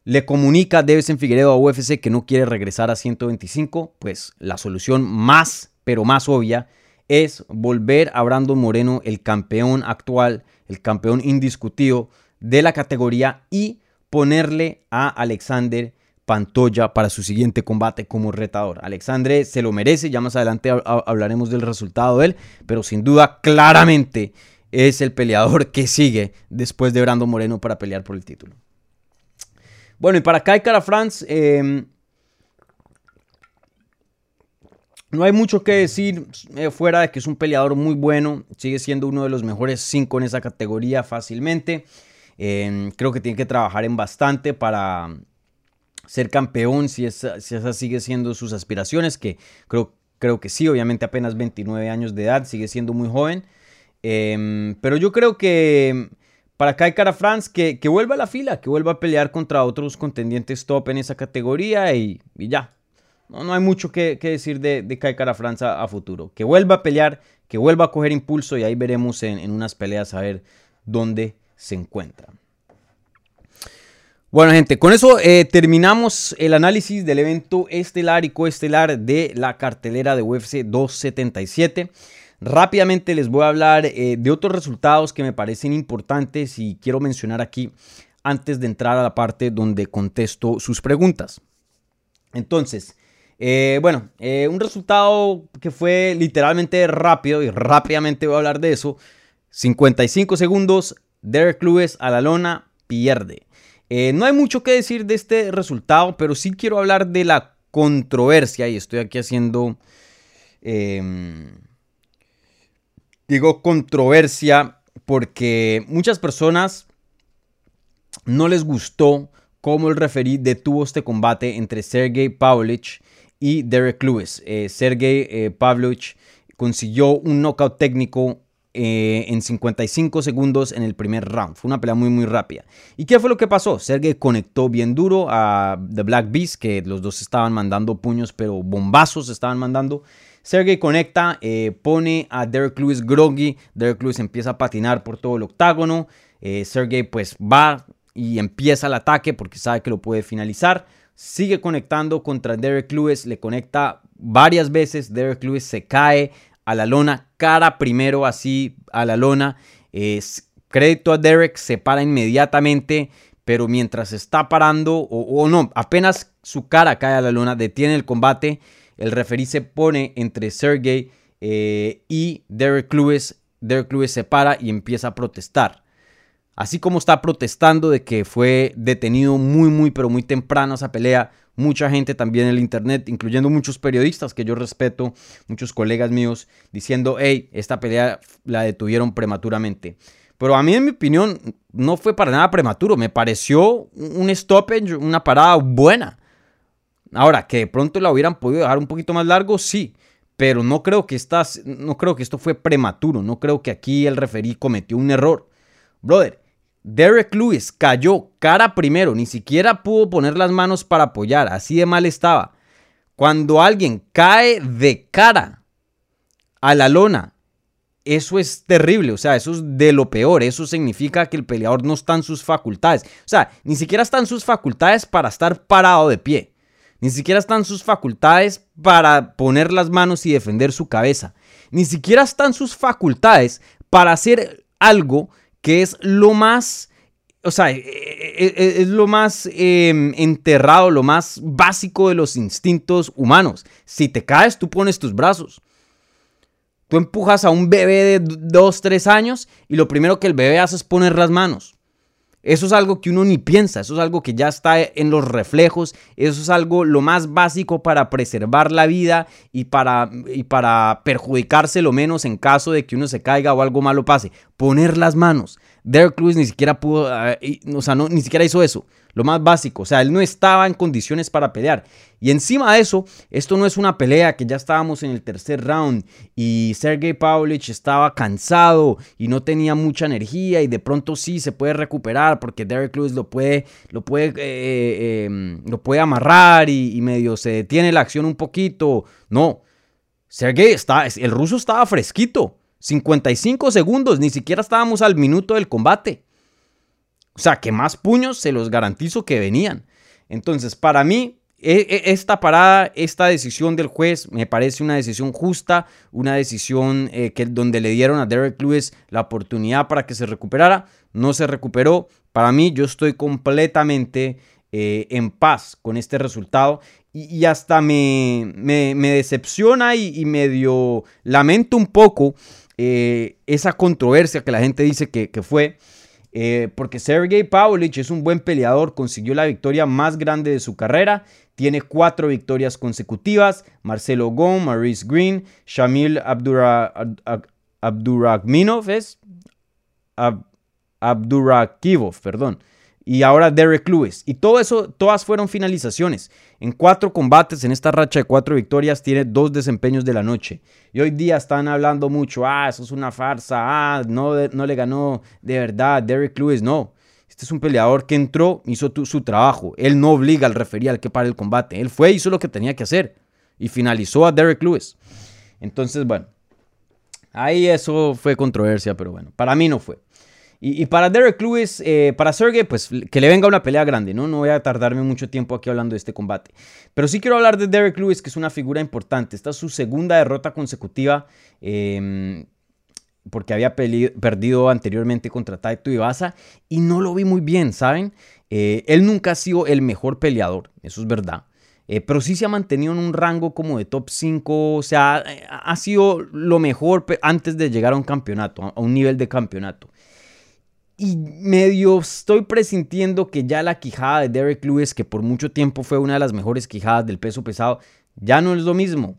S3: le comunica en Figueredo a UFC que no quiere regresar a 125, pues la solución más, pero más obvia, es volver a Brandon Moreno, el campeón actual el campeón indiscutido de la categoría, y ponerle a Alexander Pantoya para su siguiente combate como retador. Alexandre se lo merece, ya más adelante hablaremos del resultado de él, pero sin duda claramente es el peleador que sigue después de Brando Moreno para pelear por el título. Bueno, y para Kai Cara France, em, no hay mucho que decir eh, fuera de que es un peleador muy bueno, sigue siendo uno de los mejores cinco en esa categoría fácilmente. Em, creo que tiene que trabajar en bastante para ser campeón, si esa, si sigue siendo sus aspiraciones, que creo, creo que sí, obviamente apenas 29 años de edad, sigue siendo muy joven. Em, pero yo creo que para Kai Cara France que, que, vuelva a la fila, que vuelva a pelear contra otros contendientes top en esa categoría y, ya. No, no, hay mucho que, decir de, de Kai France a, futuro. Que vuelva a pelear, que vuelva a coger impulso y ahí veremos en, en unas peleas a ver dónde se encuentra. Bueno, gente, con eso eh, terminamos el análisis del evento estelar y coestelar de la cartelera de UFC 277. Rápidamente les voy a hablar eh, de otros resultados que me parecen importantes y quiero mencionar aquí antes de entrar a la parte donde contesto sus preguntas. Entonces, eh, bueno, un resultado que fue literalmente rápido y rápidamente voy a hablar de eso. 55 segundos, Derek Lewis a la lona pierde. Eh, no hay mucho que decir de este resultado, pero sí quiero hablar de la controversia y estoy aquí haciendo, em, digo controversia porque muchas personas no les gustó cómo el referí detuvo este combate entre Sergey Pavlovich y Derek Lewis. Eh, Sergey eh, Pavlovich consiguió un knockout técnico eh, en 55 segundos en el primer round. Fue una pelea muy, muy rápida. ¿Y qué fue lo que pasó? Sergey conectó bien duro a The Black Beast, que los dos estaban mandando puños, pero bombazos estaban mandando. Sergey conecta, eh, pone a Derek Lewis groggy. Derek Lewis empieza a patinar por todo el octágono. Eh, Sergey pues va y empieza el ataque porque sabe que lo puede finalizar. Sigue conectando contra Derek Lewis, le conecta varias veces. Derek Lewis se cae a la lona, cara primero así a la lona. Es crédito a Derek, se para inmediatamente, pero mientras está parando, o, no, apenas su cara cae a la lona, detiene el combate, el referí se pone entre Sergey eh, y Derek Lewis. Derek Lewis se para y empieza a protestar. Así como está protestando de que fue detenido muy, muy, pero muy temprano esa pelea, mucha gente también en el internet, incluyendo muchos periodistas que yo respeto, muchos colegas míos, diciendo, hey, esta pelea la detuvieron prematuramente. Pero a mí, en mi opinión, no fue para nada prematuro. Me pareció un stoppage, una parada buena. Ahora, que de pronto la hubieran podido dejar un poquito más largo, sí. Pero no creo que, no creo que esto fue prematuro. No creo que aquí el referí cometió un error. Brother, Derek Lewis cayó cara primero, ni siquiera pudo poner las manos para apoyar, así de mal estaba. Cuando alguien cae de cara a la lona, eso es terrible, o sea, eso es de lo peor, eso significa que el peleador no está en sus facultades, o sea, ni siquiera está en sus facultades para estar parado de pie, ni siquiera están sus facultades para poner las manos y defender su cabeza, ni siquiera están sus facultades para hacer algo que es lo más, o sea, e, e, e, es lo más em, enterrado, lo más básico de los instintos humanos. Si te caes, tú pones tus brazos. Tú empujas a un bebé de 2, 3 años y lo primero que el bebé hace es poner las manos. Eso es algo que uno ni piensa, eso es algo que ya está en los reflejos, eso es algo lo más básico para preservar la vida y para, y para perjudicarse lo menos en caso de que uno se caiga o algo malo pase. Poner las manos. Derek Lewis ni siquiera pudo, eh, o sea, no, ni siquiera hizo eso lo más básico. O sea, él no estaba en condiciones para pelear. Y encima de eso, esto no es una pelea que ya estábamos en el tercer round y Sergey Pavlovich estaba cansado y no tenía mucha energía y de pronto sí se puede recuperar porque Derek Lewis lo puede, lo puede, eh, em, lo puede amarrar y, y medio se detiene la acción un poquito. No, Sergey está, el ruso estaba fresquito. 55 segundos, ni siquiera estábamos al minuto del combate. O sea, que más puños se los garantizo que venían. Entonces, para mí, e, e, esta parada, esta decisión del juez me parece una decisión justa, una decisión eh, que, donde le dieron a Derek Lewis la oportunidad para que se recuperara. No se recuperó. Para mí, yo estoy completamente eh, en paz con este resultado y, hasta me, me, decepciona y, medio lamento un poco eh, esa controversia que la gente dice que, fue. Eh, porque Sergey Pavlovich es un buen peleador, consiguió la victoria más grande de su carrera, tiene cuatro victorias consecutivas, Marcelo Gom, Maurice Green, Shamil Abdurakhminov es perdón y ahora Derek Lewis. Y todo eso, todas fueron finalizaciones. En cuatro combates, en esta racha de cuatro victorias, tiene dos desempeños de la noche. Y hoy día están hablando mucho, ah, eso es una farsa, ah, no, no le ganó de verdad Derek Lewis. No, este es un peleador que entró, hizo su trabajo. Él no obliga al referee al que pare el combate. Él fue, hizo lo que tenía que hacer. Y finalizó a Derek Lewis. Entonces, bueno, ahí eso fue controversia, pero bueno, para mí no fue. Y, para Derek Lewis, eh, para Sergey, pues que le venga una pelea grande, ¿no? No voy a tardarme mucho tiempo aquí hablando de este combate. Pero sí quiero hablar de Derek Lewis, que es una figura importante. Esta es su segunda derrota consecutiva, em, porque había perdido anteriormente contra Taito Ibasa y no lo vi muy bien, ¿saben? Eh, él nunca ha sido el mejor peleador, eso es verdad. Eh, pero sí se ha mantenido en un rango como de top 5, o sea, ha sido lo mejor antes de llegar a un campeonato, a un nivel de campeonato. Y medio estoy presintiendo que ya la quijada de Derek Lewis, que por mucho tiempo fue una de las mejores quijadas del peso pesado, ya no es lo mismo.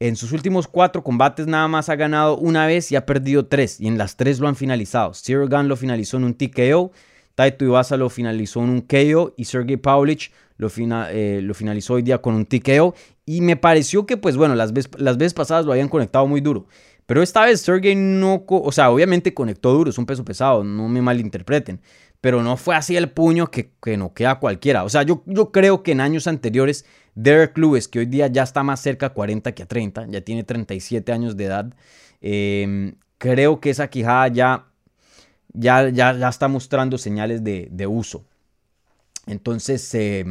S3: En sus últimos cuatro combates nada más ha ganado una vez y ha perdido tres. Y en las tres lo han finalizado. Cyril Gunn lo finalizó en un TKO. Taito Ibasa lo finalizó en un KO. Y Sergey Pavlich lo, eh, lo, finalizó hoy día con un TKO. Y me pareció que, pues bueno, las las veces pasadas lo habían conectado muy duro. Pero esta vez Sergey no, o sea, obviamente conectó duro, es un peso pesado, no me malinterpreten. Pero no fue así el puño que, que no queda cualquiera. O sea, yo, yo creo que en años anteriores, Derek Lewis, que hoy día ya está más cerca a 40 que a 30, ya tiene 37 años de edad, em, creo que esa quijada ya, ya, ya, ya está mostrando señales de, uso. Entonces, eh,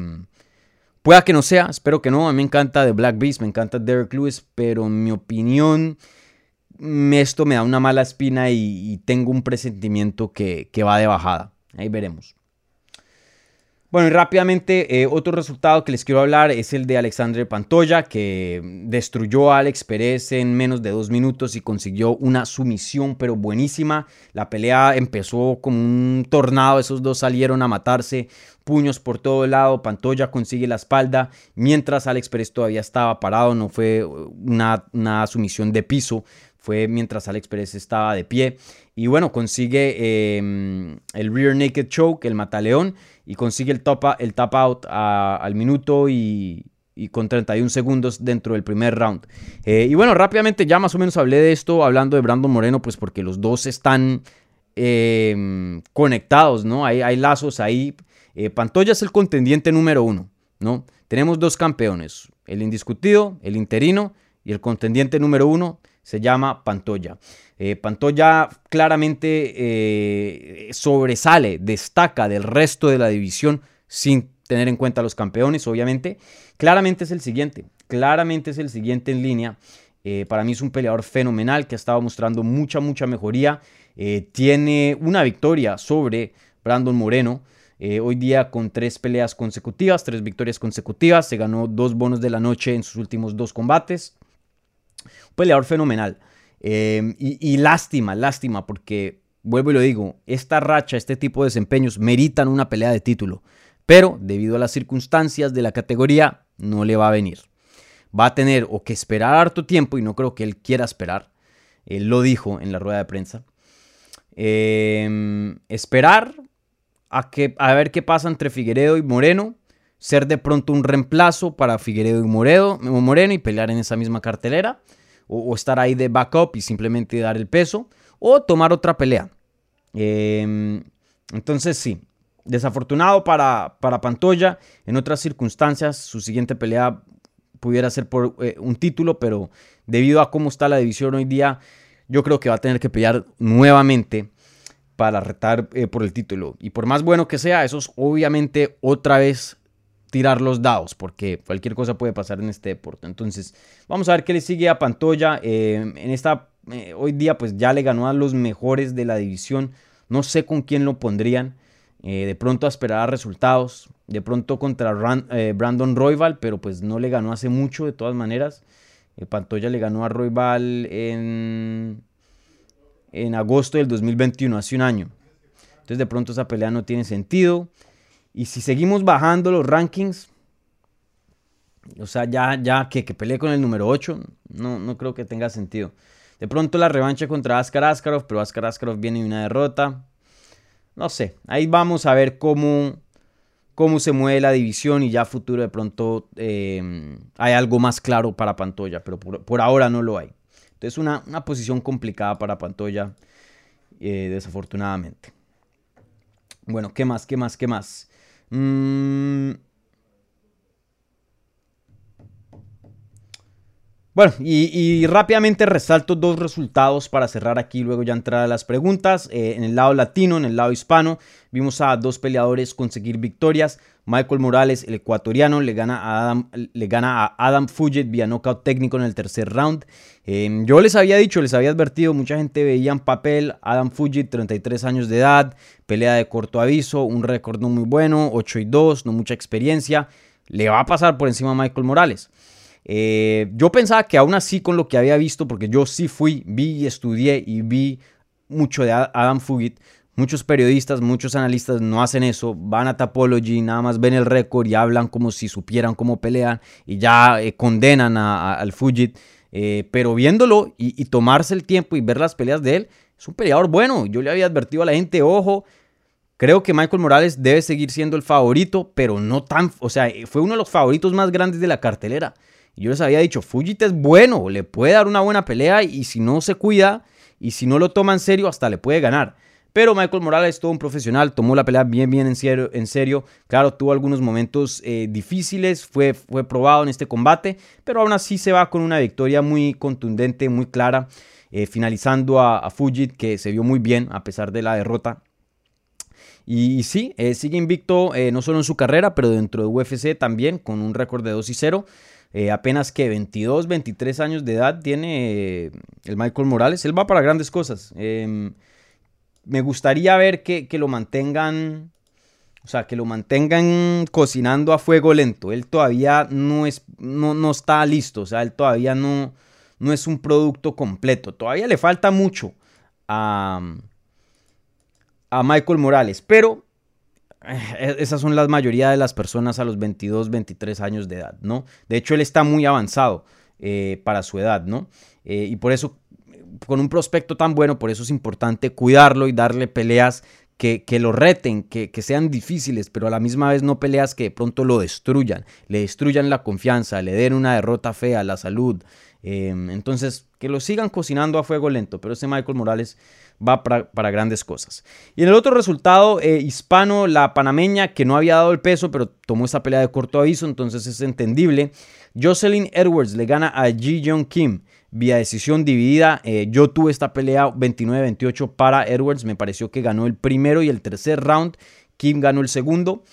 S3: pueda que no sea, espero que no. A mí me encanta The Black Beast, me encanta Derek Lewis, pero en mi opinión esto me da una mala espina y, tengo un presentimiento que, va de bajada. Ahí veremos. Bueno, y rápidamente, eh, otro resultado que les quiero hablar es el de Alexandre Pantoya, que destruyó a Alex Pérez en menos de dos minutos y consiguió una sumisión, pero buenísima. La pelea empezó como un tornado, esos dos salieron a matarse, puños por todo lado, Pantoya consigue la espalda, mientras Alex Pérez todavía estaba parado, no fue una sumisión de piso, fue mientras Alex Pérez estaba de pie. Y bueno, consigue em, el rear naked choke, el mataleón, y consigue el el tap out al minuto y, con 31 segundos dentro del primer round. Eh, y bueno, rápidamente ya más o menos hablé de esto, hablando de Brandon Moreno, pues porque los dos están em, conectados, ¿no? Hay, hay lazos ahí. Eh, Pantoya es el contendiente número uno, ¿no? Tenemos dos campeones, el indiscutido, el interino, y el contendiente número uno se llama Pantoya. Eh, Pantoya claramente eh, sobresale, destaca del resto de la división sin tener en cuenta los campeones, obviamente. Claramente es el siguiente, claramente es el siguiente en línea. Eh, para mí es un peleador fenomenal que ha estado mostrando mucha, mucha mejoría. tiene una victoria sobre Brandon Moreno. hoy día con tres peleas consecutivas, tres victorias consecutivas. Se ganó dos bonos de la noche en sus últimos dos combates peleador fenomenal. Em, y, lástima, lástima, porque vuelvo y lo digo, esta racha, este tipo de desempeños meritan una pelea de título. Pero debido a las circunstancias de la categoría, no le va a venir. Va a tener o que esperar harto tiempo, y no creo que él quiera esperar. Él lo dijo en la rueda de prensa. Em, esperar a, que, a ver qué pasa entre Figueredo y Moreno. Ser de pronto un reemplazo para Figueredo y Moreno y pelear en esa misma cartelera o, estar ahí de backup y simplemente dar el peso, o tomar otra pelea. Em, entonces sí, desafortunado para, para Pantoya, en otras circunstancias su siguiente pelea pudiera ser por eh, un título, pero debido a cómo está la división hoy día, yo creo que va a tener que pelear nuevamente para retar eh, por el título. Y por más bueno que sea, eso es obviamente otra vez tirar los dados, porque cualquier cosa puede pasar en este deporte. Entonces, vamos a ver qué le sigue a Pantoya. Eh, en esta, eh, hoy día, pues ya le ganó a los mejores de la división. No sé con quién lo pondrían. Eh, de pronto a esperar resultados. De pronto contra Brandon Royval, pero pues no le ganó hace mucho, de todas maneras. Pantoya le ganó a Royval en, en agosto del 2021, hace un año. Entonces de pronto esa pelea no tiene sentido. Y si seguimos bajando los rankings, o sea, ya, ya que, que pelee con el número 8, no, no creo que tenga sentido. De pronto la revancha contra Askar Askarov, pero Askar Askarov viene de una derrota. No sé, ahí vamos a ver cómo, cómo se mueve la división y ya futuro de pronto em, hay algo más claro para Pantoya, pero por, ahora no lo hay. Entonces una, una posición complicada para Pantoya, eh, desafortunadamente. Bueno, ¿qué más? ¿Qué más? ¿Qué más? Mmm... Bueno, y, rápidamente resalto dos resultados para cerrar aquí, luego ya entrar a las preguntas. Eh, en el lado latino, en el lado hispano, vimos a dos peleadores conseguir victorias. Michael Morales, el ecuatoriano, le gana a Adam, le gana a Adam Fuget vía knockout técnico en el tercer round. Em, yo les había dicho, les había advertido, mucha gente veía en papel Adam Fuget, 33 años de edad, pelea de corto aviso, un récord no muy bueno, 8 y 2, no mucha experiencia. Le va a pasar por encima a Michael Morales. Eh, yo pensaba que aún así con lo que había visto, porque yo sí fui, vi y estudié y vi mucho de Adam Fugit, muchos periodistas, muchos analistas no hacen eso, van a Tapology, nada más ven el récord y hablan como si supieran cómo pelean y ya eh, condenan al Fugit. Eh, pero viéndolo y, y, tomarse el tiempo y ver las peleas de él, es un peleador bueno. Yo le había advertido a la gente, ojo, creo que Michael Morales debe seguir siendo el favorito, pero no tan, o sea, fue uno de los favoritos más grandes de la cartelera yo les había dicho, Fujita es bueno, le puede dar una buena pelea y si no se cuida y si no lo toma en serio, hasta le puede ganar. Pero Michael Morales, todo un profesional, tomó la pelea bien, bien en serio. Claro, tuvo algunos momentos eh, difíciles, fue, fue probado en este combate, pero aún así se va con una victoria muy contundente, muy clara, eh, finalizando a, Fujit, que se vio muy bien a pesar de la derrota. Y, sí, eh, sigue invicto no solo en su carrera, pero dentro de UFC también, con un récord de 2 y 0. Eh, apenas que 22, 23 años de edad tiene el Michael Morales. Él va para grandes cosas. Me gustaría ver que, lo mantengan, o sea, que lo mantengan cocinando a fuego lento. Él todavía no, es, no, no está listo, o sea, él todavía no, no es un producto completo. Todavía le falta mucho a, a Michael Morales, pero eh, esas son la mayoría de las personas a los 22, 23 años de edad, ¿no? De hecho, él está muy avanzado eh, para su edad, ¿no? Eh, y por eso, con un prospecto tan bueno, por eso es importante cuidarlo y darle peleas que, lo reten, que, que, sean difíciles, pero a la misma vez no peleas que de pronto lo destruyan, le destruyan la confianza, le den una derrota fea, la salud. entonces, que lo sigan cocinando a fuego lento, pero ese Michael Morales va para, grandes cosas. Y en el otro resultado, eh, hispano, la panameña, que no había dado el peso, pero tomó esa pelea de corto aviso, entonces es entendible. Jocelyn Edwards le gana a Ji Jong Kim vía decisión dividida. Eh, yo tuve esta pelea 29-28 para Edwards, me pareció que ganó el primero y el tercer round. Kim ganó el segundo.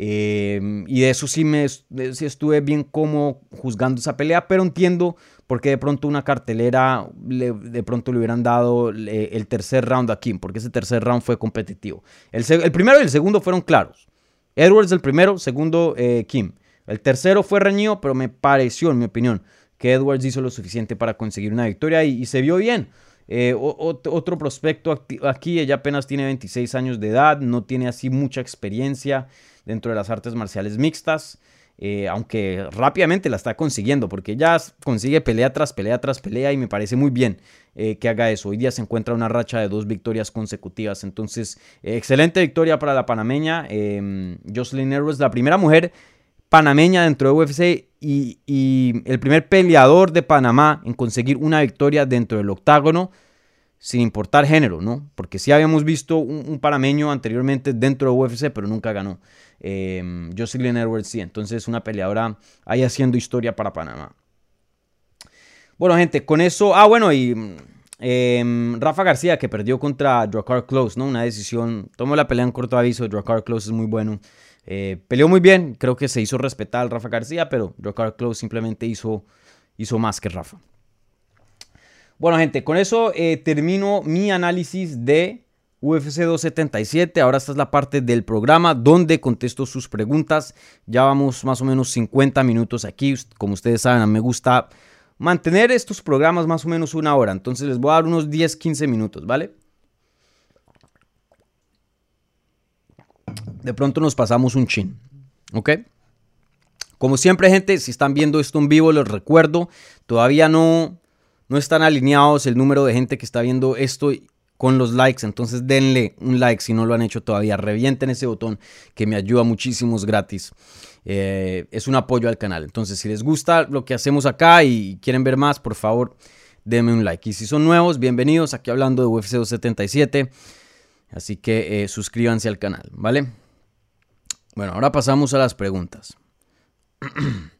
S3: Eh, y de eso sí, me, sí estuve bien como juzgando esa pelea, pero entiendo porque de pronto una cartelera de pronto le hubieran dado el tercer round a Kim, porque ese tercer round fue competitivo. El, primero y el segundo fueron claros. Edwards el primero, segundo eh, Kim. El tercero fue reñido, pero me pareció, en mi opinión, que Edwards hizo lo suficiente para conseguir una victoria y, se vio bien. Eh, otro prospecto aquí, ella apenas tiene 26 años de edad, no tiene así mucha experiencia dentro de las artes marciales mixtas. Eh, aunque rápidamente la está consiguiendo, porque ya consigue pelea tras pelea tras pelea y me parece muy bien eh, que haga eso. Hoy día se encuentra una racha de dos victorias consecutivas, entonces excelente victoria para la panameña. Eh, Jocelyn Edwards, la primera mujer panameña dentro de UFC y, el primer peleador de Panamá en conseguir una victoria dentro del octágono sin importar género, ¿no? Porque sí habíamos visto un, panameño anteriormente dentro de UFC, pero nunca ganó. Eh, Jocelyn Edwards sí, entonces una peleadora ahí haciendo historia para Panamá. Bueno, gente, con eso. Ah, bueno, y em, Rafa García que perdió contra Dracar Close, ¿no? Una decisión. Tomó la pelea en corto aviso. Dracar Close es muy bueno. Eh, peleó muy bien. Creo que se hizo respetar Rafa García, pero Dracar Close simplemente hizo, hizo más que Rafa. Bueno, gente, con eso eh, termino mi análisis de UFC 277. Ahora esta es la parte del programa donde contesto sus preguntas. Ya vamos más o menos 50 minutos aquí. Como ustedes saben, a mí me gusta mantener estos programas más o menos una hora. Entonces les voy a dar unos 10, 15 minutos, ¿vale? De pronto nos pasamos un chin. ¿Ok? Como siempre, gente, si están viendo esto en vivo, les recuerdo, todavía no, no están alineados el número de gente que está viendo esto con los likes. Entonces denle un like si no lo han hecho todavía. Revienten ese botón que me ayuda muchísimo, es gratis. Eh, es un apoyo al canal. Entonces, si les gusta lo que hacemos acá y quieren ver más, por favor, denme un like. Y si son nuevos, bienvenidos aquí hablando de UFC 277. Así que eh, suscríbanse al canal, ¿vale? Bueno, ahora pasamos a las preguntas.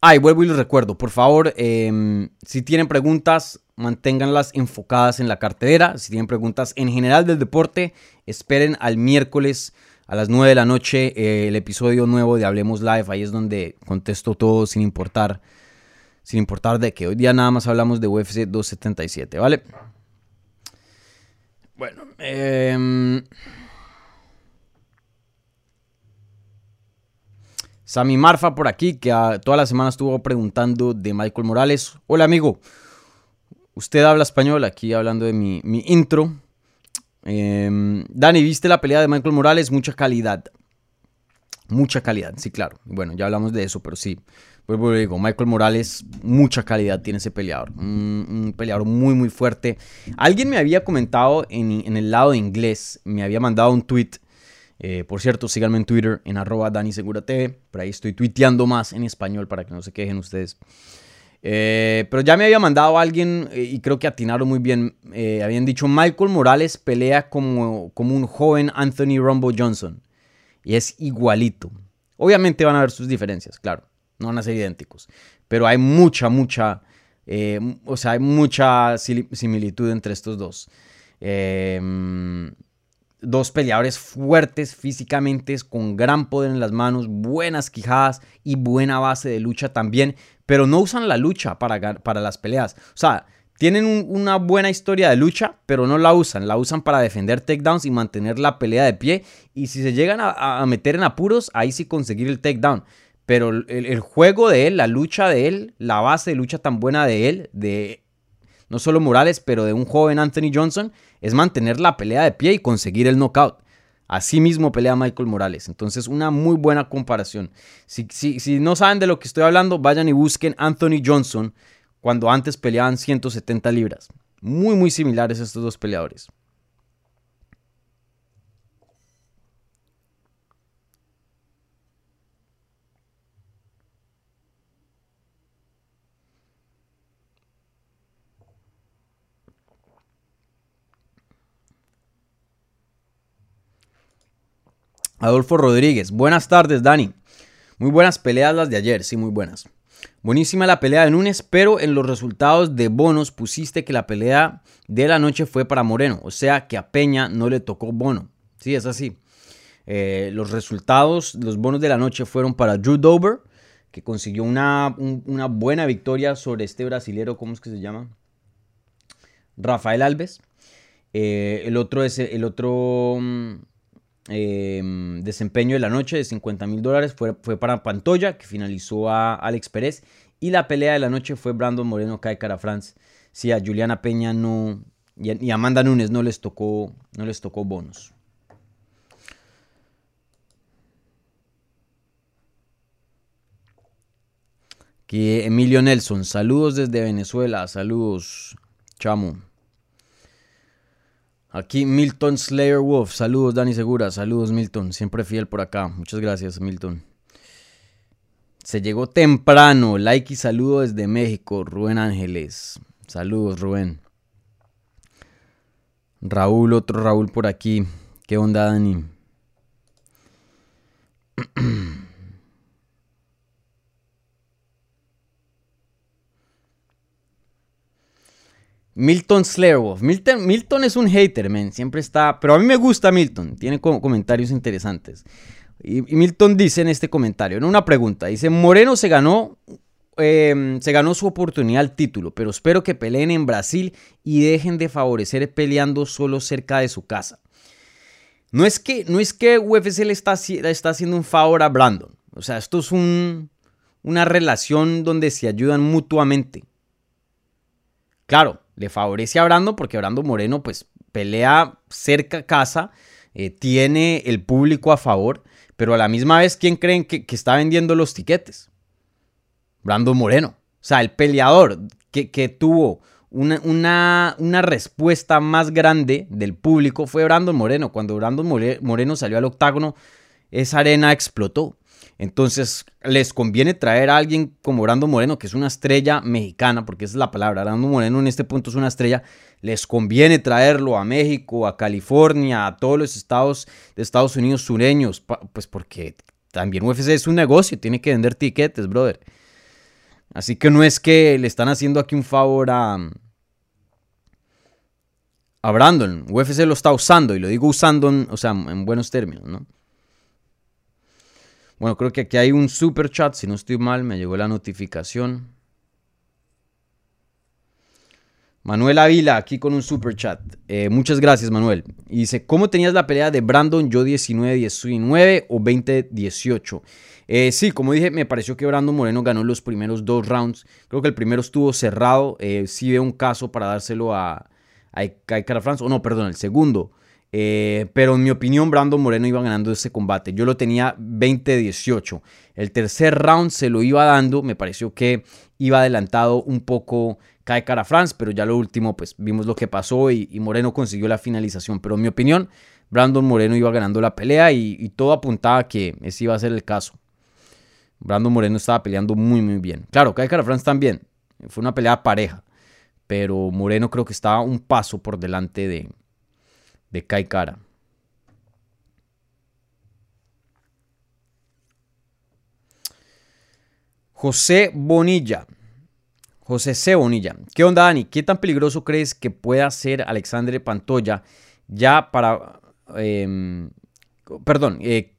S3: Ay, vuelvo y les recuerdo, por favor, em, si tienen preguntas, manténganlas enfocadas en la cartera. Si tienen preguntas en general del deporte, esperen al miércoles a las 9 de la noche eh, el episodio nuevo de Hablemos Live. Ahí es donde contesto todo sin importar, sin importar de que hoy día nada más hablamos de UFC 277, ¿vale? Bueno, eh... Sami Marfa por aquí, que toda la semana estuvo preguntando de Michael Morales. Hola amigo, usted habla español, aquí hablando de mi, intro. Em, Dani, ¿viste la pelea de Michael Morales? Mucha calidad. Mucha calidad, sí, claro. Bueno, ya hablamos de eso, pero sí. Vuelvo digo, Michael Morales, mucha calidad tiene ese peleador. Un, peleador muy, muy fuerte. Alguien me había comentado en, en, el lado de inglés, me había mandado un tweet eh, por cierto, síganme en Twitter en arroba DaniSeguraTV. Por ahí estoy tuiteando más en español para que no se quejen ustedes. Eh, pero ya me había mandado alguien eh, y creo que atinaron muy bien. habían dicho Michael Morales pelea como, como un joven Anthony Rumble Johnson. Y es igualito. Obviamente van a haber sus diferencias, claro. No van a ser idénticos. Pero hay mucha, mucha... o sea, hay mucha similitud entre estos dos. Eh, Dos peleadores fuertes físicamente, con gran poder en las manos, buenas quijadas y buena base de lucha también, pero no usan la lucha para, para las peleas. O sea, tienen una buena historia de lucha, pero no la usan. La usan para defender takedowns y mantener la pelea de pie. Y si se llegan a, meter en apuros, ahí sí conseguir el takedown. Pero el, juego de él, la lucha de él, la base de lucha tan buena de él, de no solo Morales, pero de un joven Anthony Johnson, es mantener la pelea de pie y conseguir el knockout. Así mismo pelea Michael Morales. Entonces, una muy buena comparación. Si, si no saben de lo que estoy hablando, vayan y busquen Anthony Johnson cuando antes peleaban 170 libras. Muy, muy similares estos dos peleadores. Adolfo Rodríguez, buenas tardes Dani. Muy buenas peleas las de ayer, sí, muy buenas. Buenísima la pelea de Núñez, pero en los resultados de bonos pusiste que la pelea de la noche fue para Moreno, o sea que a Peña no le tocó bono. Sí, es así. Eh, los resultados, los bonos de la noche fueron para Drew Dober, que consiguió una, buena victoria sobre este brasilero, ¿cómo es que se llama? Rafael Alves. Eh, el otro es el otro Em, desempeño de la noche de 50 mil dólares fue, fue, para Pantoya, que finalizó a Alex Pérez. Y la pelea de la noche fue Brandon Moreno cae cara France. Sí, a Juliana Peña no. Y a Amanda Nunes no les tocó, no les tocó bonos. Emilio Nelson, saludos desde Venezuela, saludos, chamo. Aquí Milton Slayer Wolf. Saludos, Dani Segura. Saludos, Milton. Siempre fiel por acá. Muchas gracias, Milton. Se llegó temprano. Like y saludo desde México. Rubén Ángeles. Saludos, Rubén. Raúl, otro Raúl por aquí. ¿Qué onda, Dani? Milton Slayerwolf. Milton, Milton es un hater, man. Siempre está. Pero a mí me gusta Milton. Tiene comentarios interesantes. Y, Milton dice en este comentario, en una pregunta, dice: Moreno se ganó. Em, se ganó su oportunidad al título, pero espero que peleen en Brasil y dejen de favorecer peleando solo cerca de su casa. No es que, no es que UFC le está, está haciendo un favor a Brandon. O sea, esto es un, una relación donde se ayudan mutuamente. Claro, le favorece a Brando porque Brando Moreno pues pelea cerca casa, eh, tiene el público a favor, pero a la misma vez, ¿quién creen que, está vendiendo los tiquetes? Brandon Moreno. O sea, el peleador que, tuvo una, una, una, respuesta más grande del público fue Brandon Moreno. Cuando Brandon Moreno salió al octágono, esa arena explotó. Entonces, les conviene traer a alguien como Brando Moreno, que es una estrella mexicana, porque esa es la palabra. Brando Moreno en este punto es una estrella. Les conviene traerlo a México, a California, a todos los estados de Estados Unidos sureños, pues porque también UFC es un negocio, tiene que vender tiquetes, brother. Así que no es que le están haciendo aquí un favor a, a Brandon. UFC lo está usando, y lo digo usando, o sea, en buenos términos, ¿no? Bueno, creo que aquí hay un super chat, si no estoy mal, me llegó la notificación. Manuel Avila, aquí con un super chat. Eh, muchas gracias, Manuel. Y dice, ¿cómo tenías la pelea de Brandon? Yo 19-19 o 20-18. Eh, sí, como dije, me pareció que Brandon Moreno ganó los primeros dos rounds. Creo que el primero estuvo cerrado. Eh, sí veo un caso para dárselo a, a Kai France. O no, perdón, el segundo. Eh, pero en mi opinión, Brandon Moreno iba ganando ese combate. Yo lo tenía 20-18. El tercer round se lo iba dando. Me pareció que iba adelantado un poco Kai Cara France, pero ya lo último, pues vimos lo que pasó y, Moreno consiguió la finalización. Pero en mi opinión, Brandon Moreno iba ganando la pelea y, todo apuntaba a que ese iba a ser el caso. Brandon Moreno estaba peleando muy, muy bien. Claro, Kai Cara France también. Fue una pelea pareja. Pero Moreno creo que estaba un paso por delante de, de Kai Cara. José Bonilla. José C. Bonilla. ¿Qué onda, Dani? ¿Qué tan peligroso crees que pueda ser Alexandre Pantoya ya para... Em, perdón. Eh,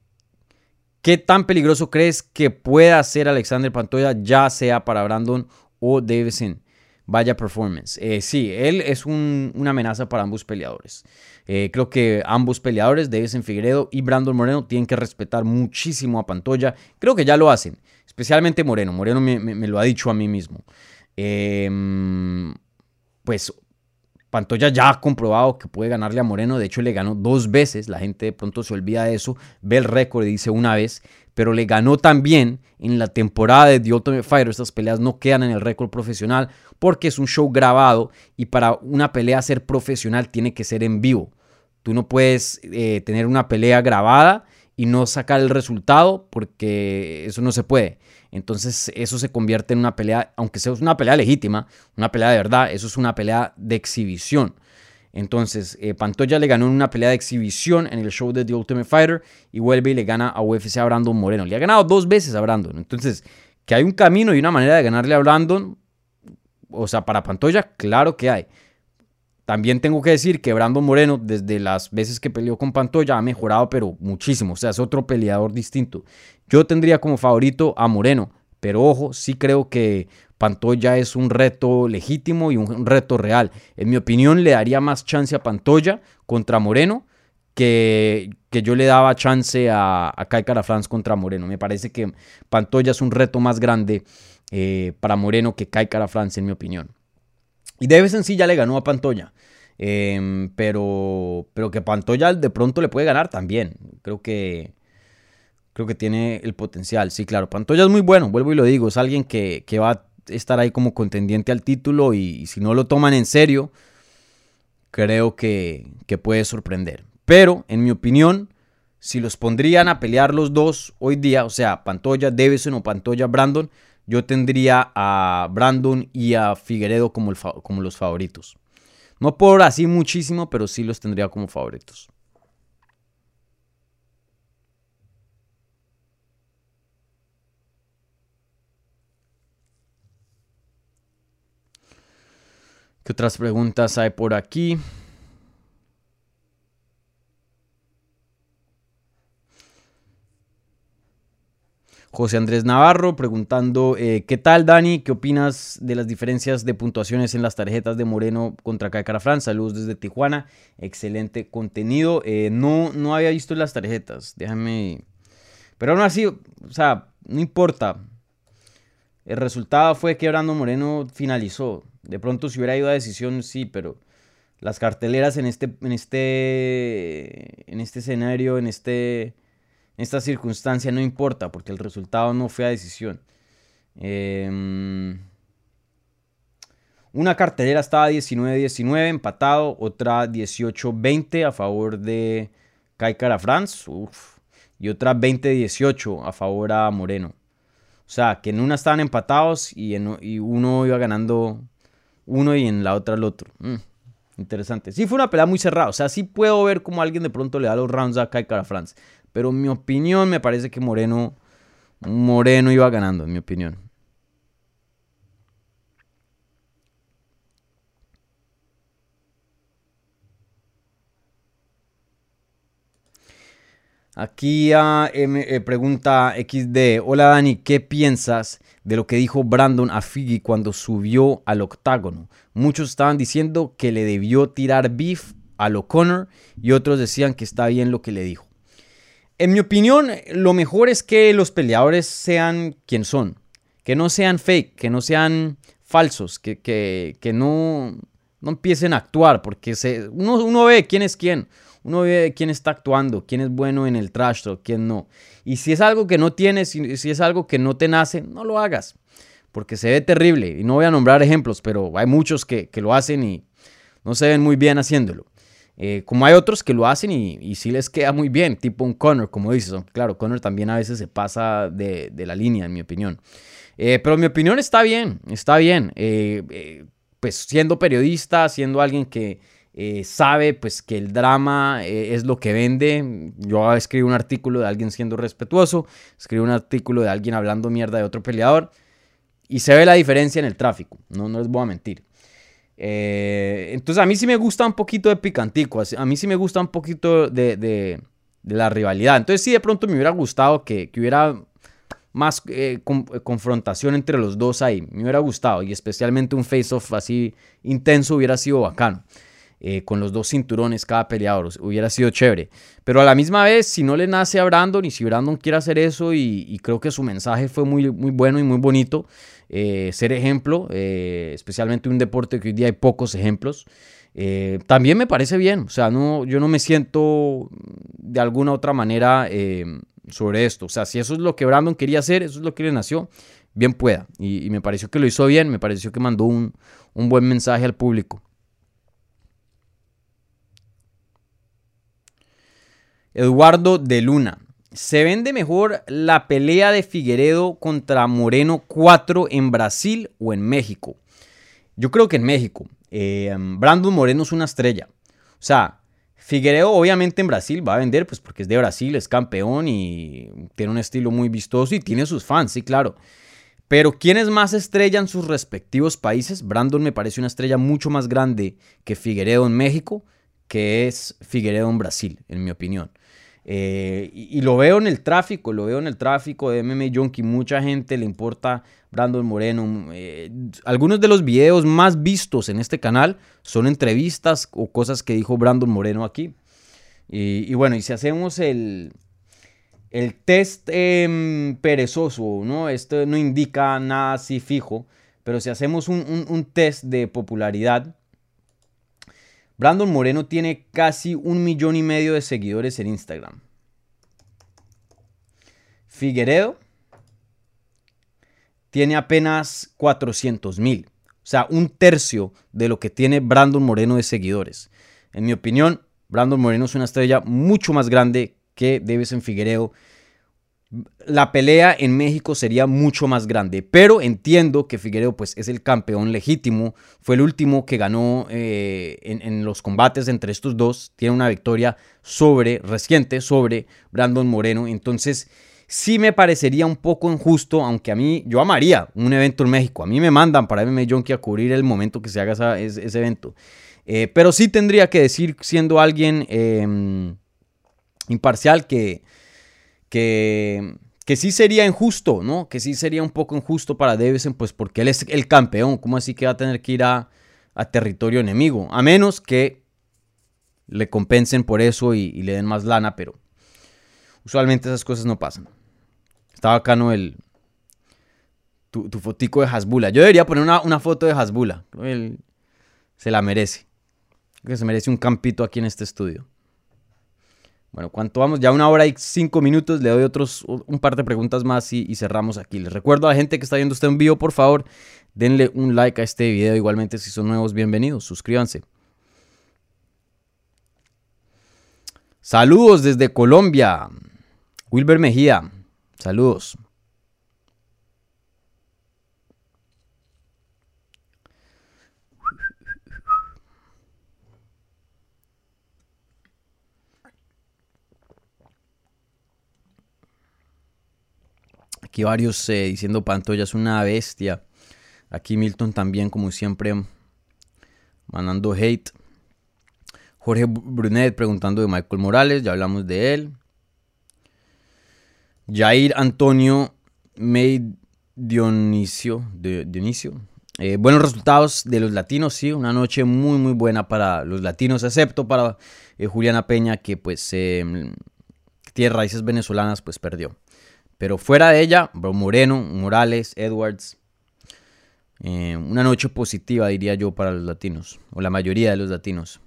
S3: ¿Qué tan peligroso crees que pueda ser Alexander Pantoya ya sea para Brandon o Davison? Vaya performance. Eh, sí, él es una amenaza para ambos peleadores. Eh, creo que ambos peleadores, Davison Figueredo y Brandon Moreno, tienen que respetar muchísimo a Pantoya. Creo que ya lo hacen, especialmente Moreno. Moreno me, lo ha dicho a mí mismo. Em, pues Pantoya ya ha comprobado que puede ganarle a Moreno. De hecho, le ganó dos veces. La gente de pronto se olvida de eso. Ve el récord y dice una vez. Pero le ganó también en la temporada de The Ultimate Fighter. Estas peleas no quedan en el récord profesional porque es un show grabado y para una pelea ser profesional tiene que ser en vivo. Tú no puedes eh, tener una pelea grabada y no sacar el resultado porque eso no se puede. Entonces eso se convierte en una pelea, aunque sea una pelea legítima, una pelea de verdad, eso es una pelea de exhibición. Entonces, eh, Pantoya le ganó en una pelea de exhibición en el show de The Ultimate Fighter y vuelve y le gana a UFC a Brandon Moreno. Le ha ganado dos veces a Brandon. Entonces, que hay un camino y una manera de ganarle a Brandon, o sea, para Pantoya, claro que hay. También tengo que decir que Brandon Moreno, desde las veces que peleó con Pantoya, ha mejorado, pero muchísimo. O sea, es otro peleador distinto. Yo tendría como favorito a Moreno, pero ojo, sí creo que Pantoya es un reto legítimo y un reto real. En mi opinión, le daría más chance a Pantoya contra Moreno que, que yo le daba chance a, a Kai contra Moreno. Me parece que Pantoya es un reto más grande eh, para Moreno que cae cara a Francia, en mi opinión. Y de vez en sí ya le ganó a Pantoya. Em, pero, pero que Pantoya de pronto le puede ganar también. Creo que, creo que tiene el potencial. Sí, claro, Pantoya es muy bueno, vuelvo y lo digo. Es alguien que, va a estar ahí como contendiente al título y, si no lo toman en serio, creo que, que puede sorprender. Pero, en mi opinión, si los pondrían a pelear los dos hoy día, o sea, Pantoya, Davison o Pantoya, Brandon, yo tendría a Brandon y a Figueredo como, como los favoritos. No por así muchísimo, pero sí los tendría como favoritos. ¿Qué otras preguntas hay por aquí? José Andrés Navarro preguntando, eh, ¿qué tal Dani? ¿Qué opinas de las diferencias de puntuaciones en las tarjetas de Moreno contra Cacara Fran? Saludos desde Tijuana, excelente contenido. Eh, no, no había visto las tarjetas, déjame... Pero aún así, o sea, no importa. El resultado fue que Brando Moreno finalizó. De pronto si hubiera ido a decisión, sí, pero las carteleras en este, en este, en este escenario, en, este, en esta circunstancia no importa porque el resultado no fue a decisión. Em, una cartelera estaba 19-19 empatado, otra 18-20 a favor de Kai Cara France y otra 20-18 a favor a Moreno. O sea, que en una estaban empatados y, en, y uno iba ganando uno y en la otra el otro. Mm, interesante. Sí, fue una pelea muy cerrada. O sea, sí puedo ver cómo alguien de pronto le da los rounds a Kai Cara France. Pero en mi opinión me parece que Moreno, Moreno iba ganando, en mi opinión. Aquí uh, pregunta XD, hola Dani, ¿qué piensas de lo que dijo Brandon a Figgy cuando subió al octágono? Muchos estaban diciendo que le debió tirar beef a O'Connor y otros decían que está bien lo que le dijo. En mi opinión, lo mejor es que los peleadores sean quien son, que no sean fake, que no sean falsos, que, que, no, no empiecen a actuar, porque se, uno, uno ve quién es quién. Uno ve quién está actuando, quién es bueno en el trash talk, quién no. Y si es algo que no tienes, si, es algo que no te nace, no lo hagas. Porque se ve terrible. Y no voy a nombrar ejemplos, pero hay muchos que, lo hacen y no se ven muy bien haciéndolo. Eh, como hay otros que lo hacen y, y, sí les queda muy bien, tipo un Connor, como dices. Claro, Connor también a veces se pasa de, la línea, en mi opinión. Eh, pero mi opinión está bien, está bien. Eh, pues siendo periodista, siendo alguien que, eh, sabe pues que el drama eh, es lo que vende. Yo escribo un artículo de alguien siendo respetuoso, escribo un artículo de alguien hablando mierda de otro peleador y se ve la diferencia en el tráfico, no, no les voy a mentir. Eh, entonces a mí sí me gusta un poquito de picantico, a mí sí me gusta un poquito de, la rivalidad. Entonces sí de pronto me hubiera gustado que, hubiera más confrontación entre los dos ahí. Me hubiera gustado y especialmente un face-off así intenso hubiera sido bacano. Eh, con los dos cinturones cada peleador. Hubiera sido chévere. Pero a la misma vez, si no le nace a Brandon y si Brandon quiere hacer eso, y, creo que su mensaje fue muy, muy bueno y muy bonito, eh, ser ejemplo, eh, especialmente un deporte que hoy día hay pocos ejemplos. también me parece bien, o sea, no, yo no me siento de alguna otra manera sobre esto. O sea, si eso es lo que Brandon quería hacer, eso es lo que le nació, bien pueda. Y, me pareció que lo hizo bien, me pareció que mandó un, un buen mensaje al público. Eduardo de Luna. ¿Se vende mejor la pelea de Figueredo contra Moreno 4 en Brasil o en México? Yo creo que en México. Eh, Brandon Moreno es una estrella. O sea, Figueredo obviamente en Brasil va a vender, pues porque es de Brasil, es campeón y tiene un estilo muy vistoso y tiene sus fans, sí, claro. Pero ¿quién es más estrella en sus respectivos países? Brandon me parece una estrella mucho más grande que Figueredo en México, que es Figueredo en Brasil, en mi opinión. Eh, y, lo veo en el tráfico, lo veo en el tráfico de MMA Junkie. Mucha gente le importa Brandon Moreno. Eh, algunos de los videos más vistos en este canal son entrevistas o cosas que dijo Brandon Moreno aquí. Y, bueno, y si hacemos el, el test em, perezoso, ¿no? Esto no indica nada así fijo, pero si hacemos un test de popularidad, Brandon Moreno tiene casi un millón y medio de seguidores en Instagram. Figueredo tiene apenas 400 mil. O sea, un tercio de lo que tiene Brandon Moreno de seguidores. En mi opinión, Brandon Moreno es una estrella mucho más grande que en Figueredo la pelea en México sería mucho más grande. Pero entiendo que Figueredo pues, es el campeón legítimo. Fue el último que ganó eh, en, los combates entre estos dos. Tiene una victoria sobre, reciente, sobre Brandon Moreno. Entonces, sí me parecería un poco injusto, aunque a mí, yo amaría un evento en México. A mí me mandan para MMA Junkie a cubrir el momento que se haga ese, evento. Eh, pero sí tendría que decir, siendo alguien em, imparcial, que que, que sí sería injusto, ¿no? Que sí sería un poco injusto para Davison, pues porque él es el campeón. ¿Cómo así que va a tener que ir a, territorio enemigo? A menos que le compensen por eso y, le den más lana, pero usualmente esas cosas no pasan. Está bacano el, tu, tu fotico de Hasbula. Yo debería poner una, foto de Hasbula. Él se la merece. que se merece un campito aquí en este estudio. Bueno, ¿cuánto vamos? Ya una hora y cinco minutos. Le doy otros un par de preguntas más y, cerramos aquí. Les recuerdo a la gente que está viendo este en vivo, por favor, denle un like a este video. Igualmente, si son nuevos, bienvenidos. Suscríbanse. Saludos desde Colombia. Wilber Mejía. Saludos. Aquí varios eh, diciendo Pantoya es una bestia. Aquí Milton también, como siempre, mandando hate. Jorge Brunet preguntando de Michael Morales, ya hablamos de él. Jair Antonio May Dionisio. Dionisio. Eh, buenos resultados de los latinos, sí, una noche muy muy buena para los latinos, excepto para eh, Juliana Peña, que pues tiene raíces venezolanas, pues perdió. Pero fuera de ella, Moreno, Morales, Edwards. Eh, una noche positiva, diría yo, para los latinos, o la mayoría de los latinos.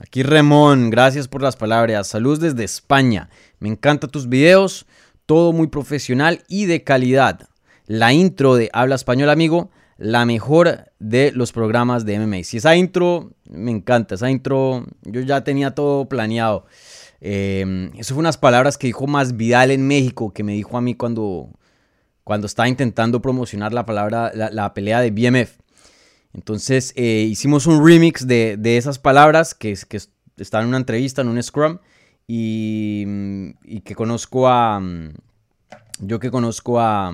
S3: Aquí Remón, gracias por las palabras. Saludos desde España. Me encantan tus videos, todo muy profesional y de calidad. La intro de Habla Español, amigo, la mejor de los programas de MMA. Si esa intro, me encanta, esa intro, yo ya tenía todo planeado. Eh, eso fue unas palabras que dijo Más Vidal en México, que me dijo a mí cuando, cuando estaba intentando promocionar la palabra, la, pelea de BMF. Entonces eh, hicimos un remix de, esas palabras que, que están en una entrevista, en un Scrum, y, y que conozco a... Yo que conozco a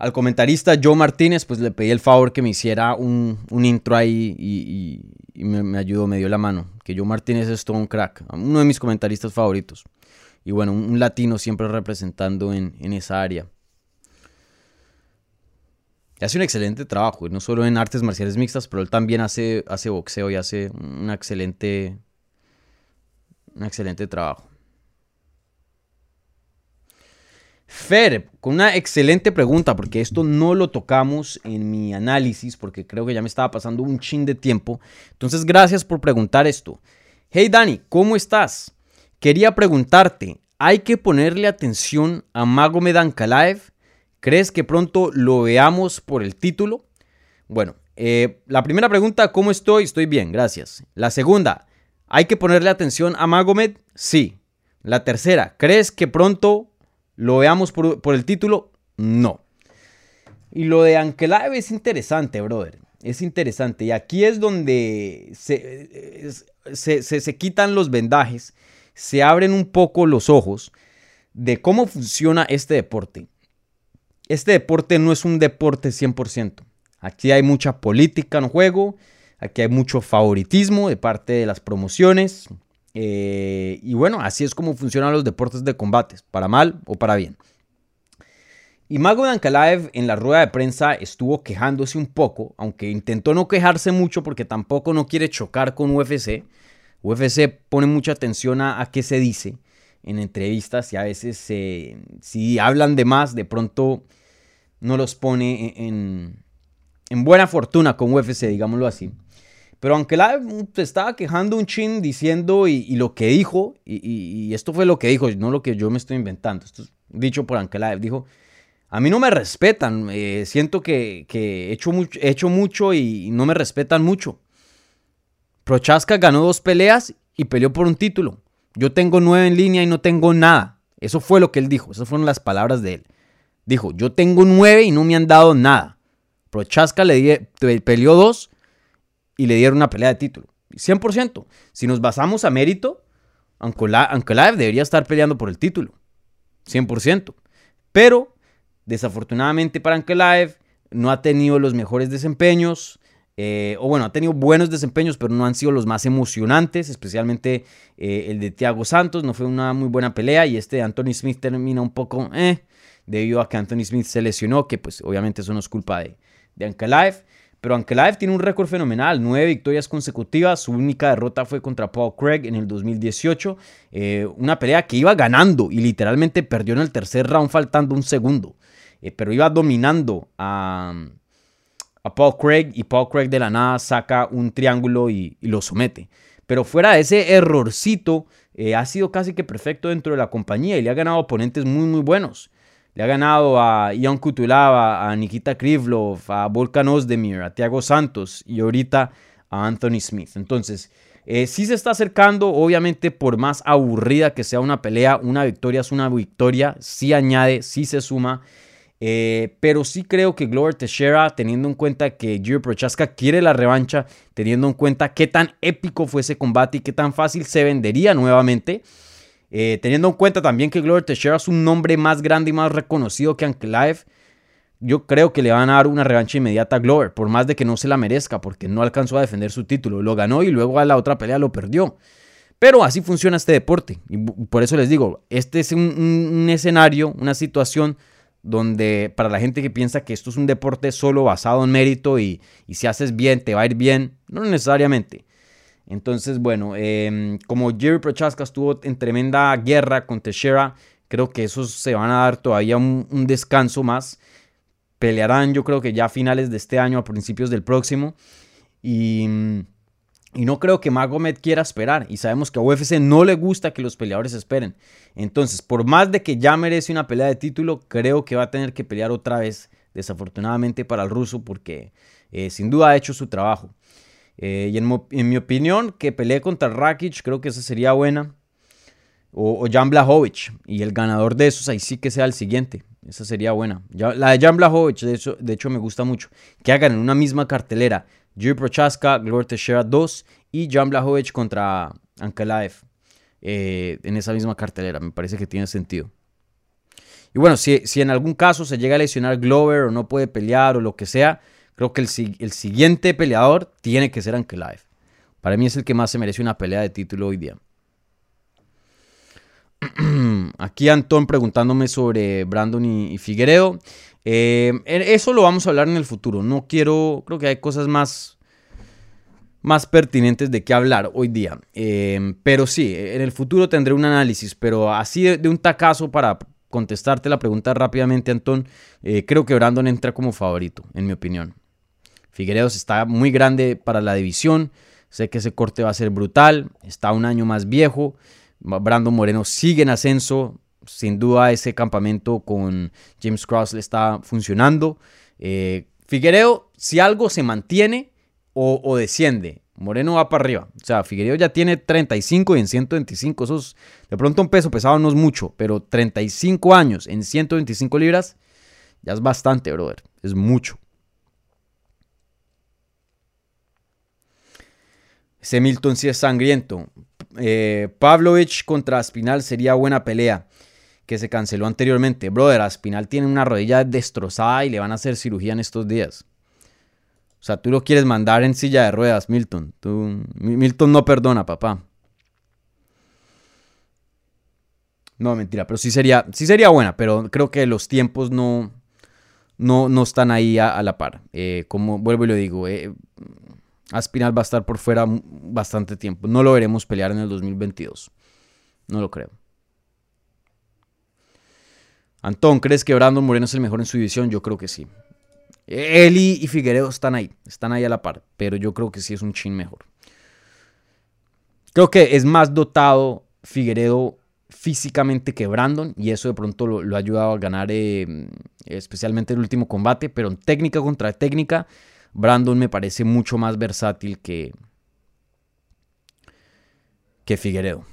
S3: al comentarista Joe Martínez, pues le pedí el favor que me hiciera un, intro ahí y, me, ayudó, me dio la mano. Que Joe Martínez es todo un crack, uno de mis comentaristas favoritos. Y bueno, un, latino siempre representando en, esa área. Hace un excelente trabajo, no solo en artes marciales mixtas, pero él también hace, hace boxeo y hace un excelente, un excelente trabajo. Fer, con una excelente pregunta, porque esto no lo tocamos en mi análisis, porque creo que ya me estaba pasando un chin de tiempo. Entonces, gracias por preguntar esto. Hey Dani, ¿cómo estás? Quería preguntarte, ¿hay que ponerle atención a Magomed Ankalaev? ¿Crees que pronto lo veamos por el título? Bueno, eh, la primera pregunta, ¿cómo estoy? Estoy bien, gracias. La segunda, ¿hay que ponerle atención a Magomed? Sí. La tercera, ¿crees que pronto ¿Lo veamos por, el título? No. Y lo de Ankelaev es interesante, brother. Es interesante. Y aquí es donde se, se, quitan los vendajes, se abren un poco los ojos de cómo funciona este deporte. Este deporte no es un deporte 100%. Aquí hay mucha política en juego, aquí hay mucho favoritismo de parte de las promociones, eh, y bueno, así es como funcionan los deportes de combates, para mal o para bien. Y Mago Ankalaev en la rueda de prensa estuvo quejándose un poco, aunque intentó no quejarse mucho porque tampoco no quiere chocar con UFC. UFC pone mucha atención a, qué se dice en entrevistas y a veces si hablan de más, de pronto no los pone en, en buena fortuna con UFC, digámoslo así. Pero aunque la se estaba quejando un chin diciendo y, lo que dijo, y, esto fue lo que dijo, no lo que yo me estoy inventando, esto es dicho por Ankelaev, dijo, a mí no me respetan, eh, siento que, he, hecho mucho, he hecho mucho y no me respetan mucho. Prochaska ganó dos peleas y peleó por un título. Yo tengo nueve en línea y no tengo nada. Eso fue lo que él dijo, esas fueron las palabras de él. Dijo, yo tengo nueve y no me han dado nada. Prochaska le peleó dos y le dieron una pelea de título. 100%. Si nos basamos a mérito, Ankalaev debería estar peleando por el título. 100%. Pero, desafortunadamente para Ankalaev, no ha tenido los mejores desempeños. Eh, o bueno, ha tenido buenos desempeños, pero no han sido los más emocionantes, especialmente eh, el de Thiago Santos, no fue una muy buena pelea y este de Anthony Smith termina un poco, eh, debido a que Anthony Smith se lesionó, que pues obviamente eso no es culpa de, de. Pero Ankalaev tiene un récord fenomenal, nueve victorias consecutivas. Su única derrota fue contra Paul Craig en el 2018. Eh, una pelea que iba ganando y literalmente perdió en el tercer round faltando un segundo. Eh, pero iba dominando a, a, Paul Craig y Paul Craig de la nada saca un triángulo y, lo somete. Pero fuera de ese errorcito, eh, ha sido casi que perfecto dentro de la compañía y le ha ganado oponentes muy, muy buenos. Le ha ganado a Ian Kutulava, a Nikita Krivlov, a Volkan Ozdemir, a Thiago Santos y ahorita a Anthony Smith. Entonces, eh, sí se está acercando, obviamente por más aburrida que sea una pelea, una victoria es una victoria, sí añade, sí se suma. Eh, pero sí creo que Glover Teixeira, teniendo en cuenta que Jiri Prochaska quiere la revancha, teniendo en cuenta qué tan épico fue ese combate y qué tan fácil se vendería nuevamente, eh, teniendo en cuenta también que Glover Teixeira es un nombre más grande y más reconocido que Ankalaev, yo creo que le van a dar una revancha inmediata a Glover, por más de que no se la merezca, porque no alcanzó a defender su título. Lo ganó y luego a la otra pelea lo perdió. Pero así funciona este deporte. Y por eso les digo, este es un, escenario, una situación donde para la gente que piensa que esto es un deporte solo basado en mérito y, y si haces bien te va a ir bien, no necesariamente. Entonces, bueno, em, como Jerry Prochaska estuvo en tremenda guerra con Teixeira, creo que esos se van a dar todavía un, descanso más. Pelearán, yo creo que ya a finales de este año, a principios del próximo. Y, y no creo que Magomed quiera esperar. Y sabemos que a UFC no le gusta que los peleadores esperen. Entonces, por más de que ya merece una pelea de título, creo que va a tener que pelear otra vez, desafortunadamente para el ruso, porque eh, sin duda ha hecho su trabajo. Eh, y en, mi opinión, que pelee contra Rakic, creo que esa sería buena. O, Jan Blahovic. Y el ganador de esos, ahí sí que sea el siguiente. Esa sería buena. la de Jan Blahovic, de hecho, de hecho, me gusta mucho. Que hagan en una misma cartelera. Yuri Prochaska, Glover Teixeira 2 y Jan Blahovic contra Ankalaev. Eh, en esa misma cartelera. Me parece que tiene sentido. Y bueno, si, si en algún caso se llega a lesionar Glover o no puede pelear o lo que sea, Creo que el, siguiente peleador tiene que ser Ankalaev. Para mí es el que más se merece una pelea de título hoy día. Aquí Antón preguntándome sobre Brandon y, Figueredo. Eh, eso lo vamos a hablar en el futuro. No quiero, creo que hay cosas más, más pertinentes de qué hablar hoy día. Eh, pero sí, en el futuro tendré un análisis, pero así de, un tacazo para contestarte la pregunta rápidamente, Antón, eh, creo que Brandon entra como favorito, en mi opinión. Figueredos está muy grande para la división. Sé que ese corte va a ser brutal. Está un año más viejo. Brandon Moreno sigue en ascenso. Sin duda ese campamento con James Cross le está funcionando. Eh, si algo se mantiene o, desciende, Moreno va para arriba. O sea, Figueredo ya tiene 35 y en 125. Eso es, de pronto un peso pesado no es mucho, pero 35 años en 125 libras ya es bastante, brother. Es mucho. Ese Milton sí es sangriento. Eh, Pavlovich contra Aspinal sería buena pelea. Que se canceló anteriormente. Brother, Aspinal tiene una rodilla destrozada y le van a hacer cirugía en estos días. O sea, tú lo quieres mandar en silla de ruedas, Milton. Milton no perdona, papá. No, mentira, pero sí sería, sí sería buena, pero creo que los tiempos no, no, no están ahí a, la par. Eh, como vuelvo y lo digo, eh, Aspinal va a estar por fuera bastante tiempo. No lo veremos pelear en el 2022. No lo creo. Antón, ¿crees que Brandon Moreno es el mejor en su división? Yo creo que sí. Eli y Figueredo están ahí, están ahí a la par, pero yo creo que sí es un chin mejor. Creo que es más dotado Figueredo físicamente que Brandon y eso de pronto lo, ha ayudado a ganar eh, especialmente el último combate, pero en técnica contra técnica Brandon me parece mucho más versátil que, que Figueredo.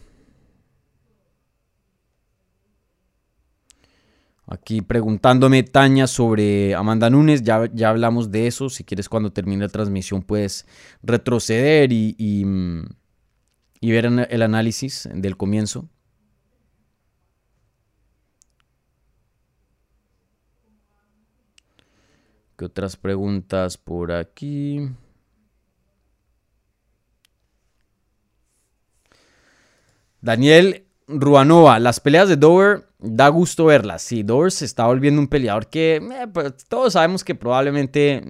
S3: Aquí preguntándome Taña sobre Amanda Nunes, ya, ya hablamos de eso. Si quieres cuando termine la transmisión puedes retroceder y, y ver el análisis del comienzo. ¿Qué otras preguntas por aquí? Daniel Ruanova, las peleas de Dover da gusto verlas. Sí, Dover se está volviendo un peleador que eh, pues, todos sabemos que probablemente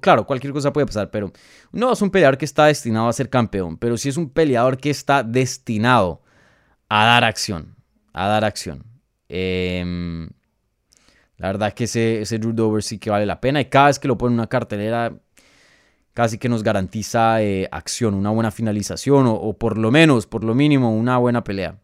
S3: claro, cualquier cosa puede pasar, pero no es un peleador que está destinado a ser campeón, pero sí es un peleador que está destinado a dar acción, a dar acción. Em, la verdad que ese, ese Drew sí que vale la pena y cada vez que lo pone en una cartelera casi que nos garantiza eh, acción, una buena finalización o, por lo menos, por lo mínimo, una buena pelea.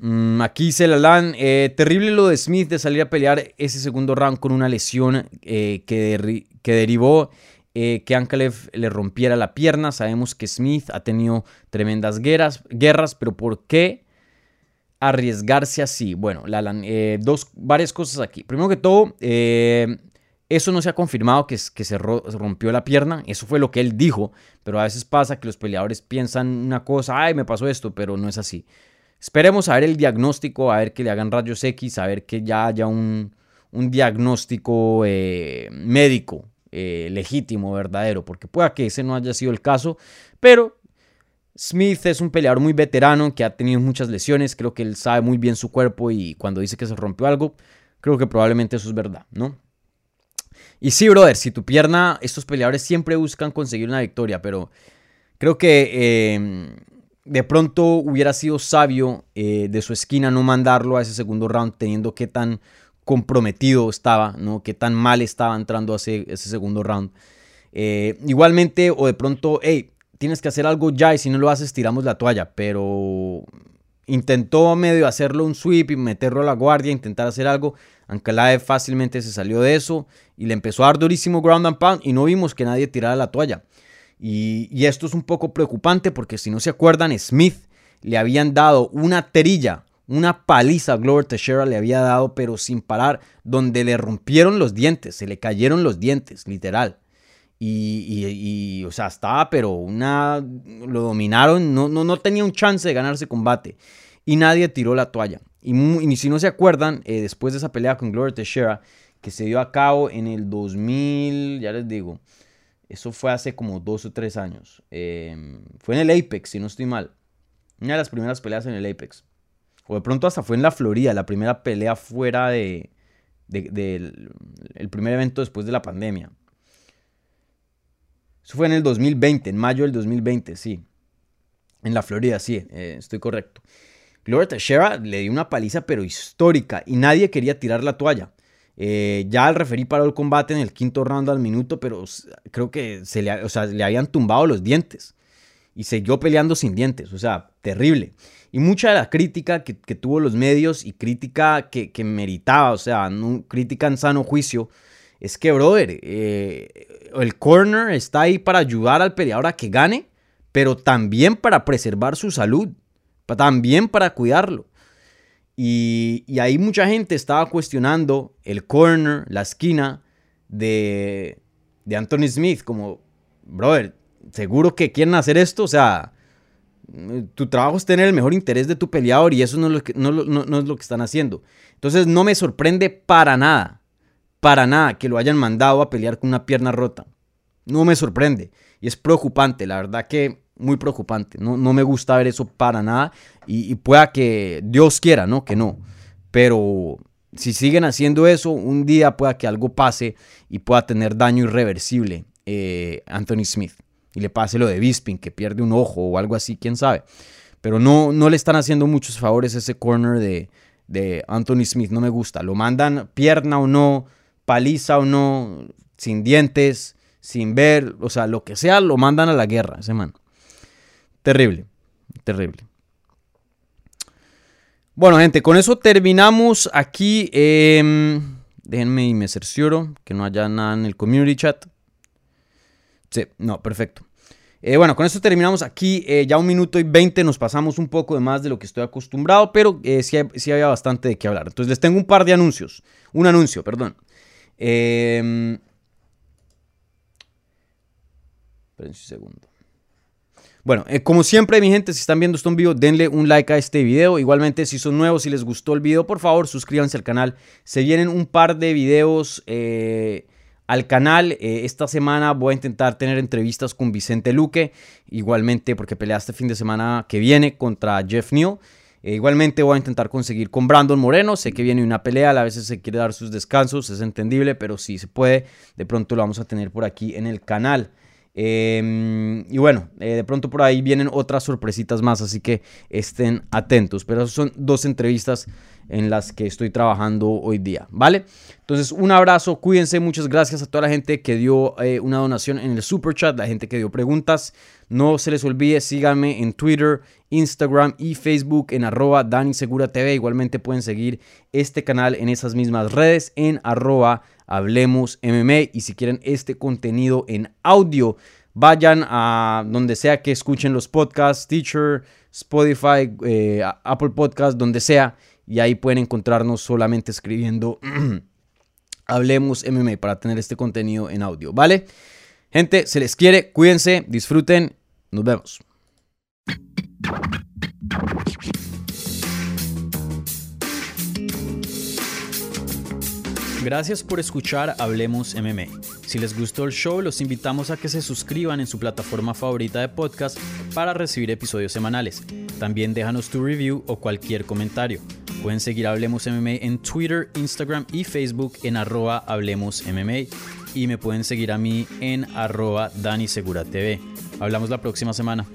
S3: Mm, aquí se la dan. Eh, terrible lo de Smith de salir a pelear ese segundo round con una lesión eh, que, que, derivó que Ankalev le rompiera la pierna. Sabemos que Smith ha tenido tremendas guerras, guerras pero ¿por qué? arriesgarse así? Bueno, eh, dos, varias cosas aquí. Primero que todo, eh, eso no se ha confirmado que, que se rompió la pierna. Eso fue lo que él dijo. Pero a veces pasa que los peleadores piensan una cosa, ay, me pasó esto, pero no es así. Esperemos a ver el diagnóstico, a ver que le hagan rayos X, a ver que ya haya un, diagnóstico eh, médico legítimo, verdadero, porque pueda que ese no haya sido el caso, pero Smith es un peleador muy veterano que ha tenido muchas lesiones, creo que él sabe muy bien su cuerpo y cuando dice que se rompió algo, creo que probablemente eso es verdad, ¿no? Y sí, brother, si tu pierna, estos peleadores siempre buscan conseguir una victoria, pero creo que em, de pronto hubiera sido sabio eh, de su esquina no mandarlo a ese segundo round teniendo que tan comprometido estaba, ¿no? Que tan mal estaba entrando a ese, segundo round. Eh, igualmente, o de pronto, hey, tienes que hacer algo ya y si no lo haces tiramos la toalla, pero intentó medio hacerlo un sweep y meterlo a la guardia, intentar hacer algo. Ankalaev fácilmente se salió de eso y le empezó a dar durísimo ground and pound y no vimos que nadie tirara la toalla. Y, esto es un poco preocupante porque si no se acuerdan, Smith le habían dado una terilla, una paliza Glover Teixeira le había dado, pero sin parar, donde le rompieron los dientes, se le cayeron los dientes, literal. Y, o sea, estaba, pero una. Lo dominaron, no, no, no tenía un chance de ganarse combate. Y nadie tiró la toalla. Y, si no se acuerdan, eh, después de esa pelea con Gloria Teixeira, que se dio a cabo en el 2000, ya les digo, eso fue hace como dos o tres años. Em, fue en el Apex, si no estoy mal. Una de las primeras peleas en el Apex. O de pronto hasta fue en la Florida, la primera pelea fuera de, del el primer evento después de la pandemia. Eso fue en el 2020, en mayo del 2020, sí. En la Florida, sí, eh, estoy correcto. Gloria Teixeira le dio una paliza pero histórica y nadie quería tirar la toalla. Eh, ya el referí paró el combate en el quinto round al minuto, pero creo que se le, le habían tumbado los dientes. Y siguió peleando sin dientes, o sea, terrible. Y mucha de la crítica que, tuvo los medios y crítica que, que meritaba, o sea, crítica en sano juicio, es que, brother, eh, el corner está ahí para ayudar al peleador a que gane, pero también para preservar su salud, también para cuidarlo. Y, ahí mucha gente estaba cuestionando el corner, la esquina de, de Anthony Smith, como, brother, seguro que quieren hacer esto, o sea, tu trabajo es tener el mejor interés de tu peleador y eso no es lo que, no es lo que están haciendo. Entonces no me sorprende para nada para nada que lo hayan mandado a pelear con una pierna rota. No me sorprende. Y es preocupante, la verdad que muy preocupante. No, no me gusta ver eso para nada. Y, pueda que Dios quiera, ¿no? Que no. Pero si siguen haciendo eso, un día pueda que algo pase y pueda tener daño irreversible eh, Anthony Smith. Y le pase lo de Bisping, que pierde un ojo o algo así, quién sabe. Pero no, no le están haciendo muchos favores ese corner de, de Anthony Smith. No me gusta. Lo mandan pierna o no paliza o no, sin dientes, sin ver, o sea, lo que sea, lo mandan a la guerra, ese man. Terrible, terrible. Bueno, gente, con eso terminamos aquí. Eh, déjenme y me cercioro que no haya nada en el community chat. Sí, no, perfecto. Eh, bueno, con eso terminamos aquí. Eh, ya un minuto y veinte nos pasamos un poco de más de lo que estoy acostumbrado, pero eh, sí, sí, había bastante de qué hablar. Entonces les tengo un par de anuncios. Un anuncio, perdón. Eh, un segundo. Bueno, como siempre, mi gente, si están viendo esto en vivo, denle un like a este video. Igualmente, si son nuevos, si les gustó el video, por favor, suscríbanse al canal. Se vienen un par de videos al canal. Eh, esta semana voy a intentar tener entrevistas con Vicente Luque. Igualmente, porque pelea este fin de semana que viene contra Jeff Neal. Eh, igualmente voy a intentar conseguir con Brandon Moreno. Sé que viene una pelea, a veces se quiere dar sus descansos, es entendible, pero si se puede, de pronto lo vamos a tener por aquí en el canal. Em, y bueno, eh, de pronto por ahí vienen otras sorpresitas más, así que estén atentos. Pero son dos entrevistas en las que estoy trabajando hoy día, ¿vale? Entonces, un abrazo, cuídense, muchas gracias a toda la gente que dio eh, una donación en el super chat, la gente que dio preguntas. No se les olvide, síganme en Twitter, Instagram y Facebook en arroba Dani Segura TV. Igualmente pueden seguir este canal en esas mismas redes en arroba Hablemos MMA. Y si quieren este contenido en audio, vayan a donde sea que escuchen los podcasts, Teacher, Spotify, eh, Apple Podcast, donde sea y ahí pueden encontrarnos solamente escribiendo Hablemos MMA para tener este contenido en audio, ¿vale? Gente, se les quiere, cuídense, disfruten, nos vemos. Gracias por escuchar Hablemos MMA. Si les gustó el show, los invitamos a que se suscriban en su plataforma favorita de podcast para recibir episodios semanales. También déjanos tu review o cualquier comentario. Pueden seguir Hablemos MMA en Twitter, Instagram y Facebook en arroba Hablemos MMA. Y me pueden seguir a mí en arroba Dani Segura TV. Hablamos la próxima semana.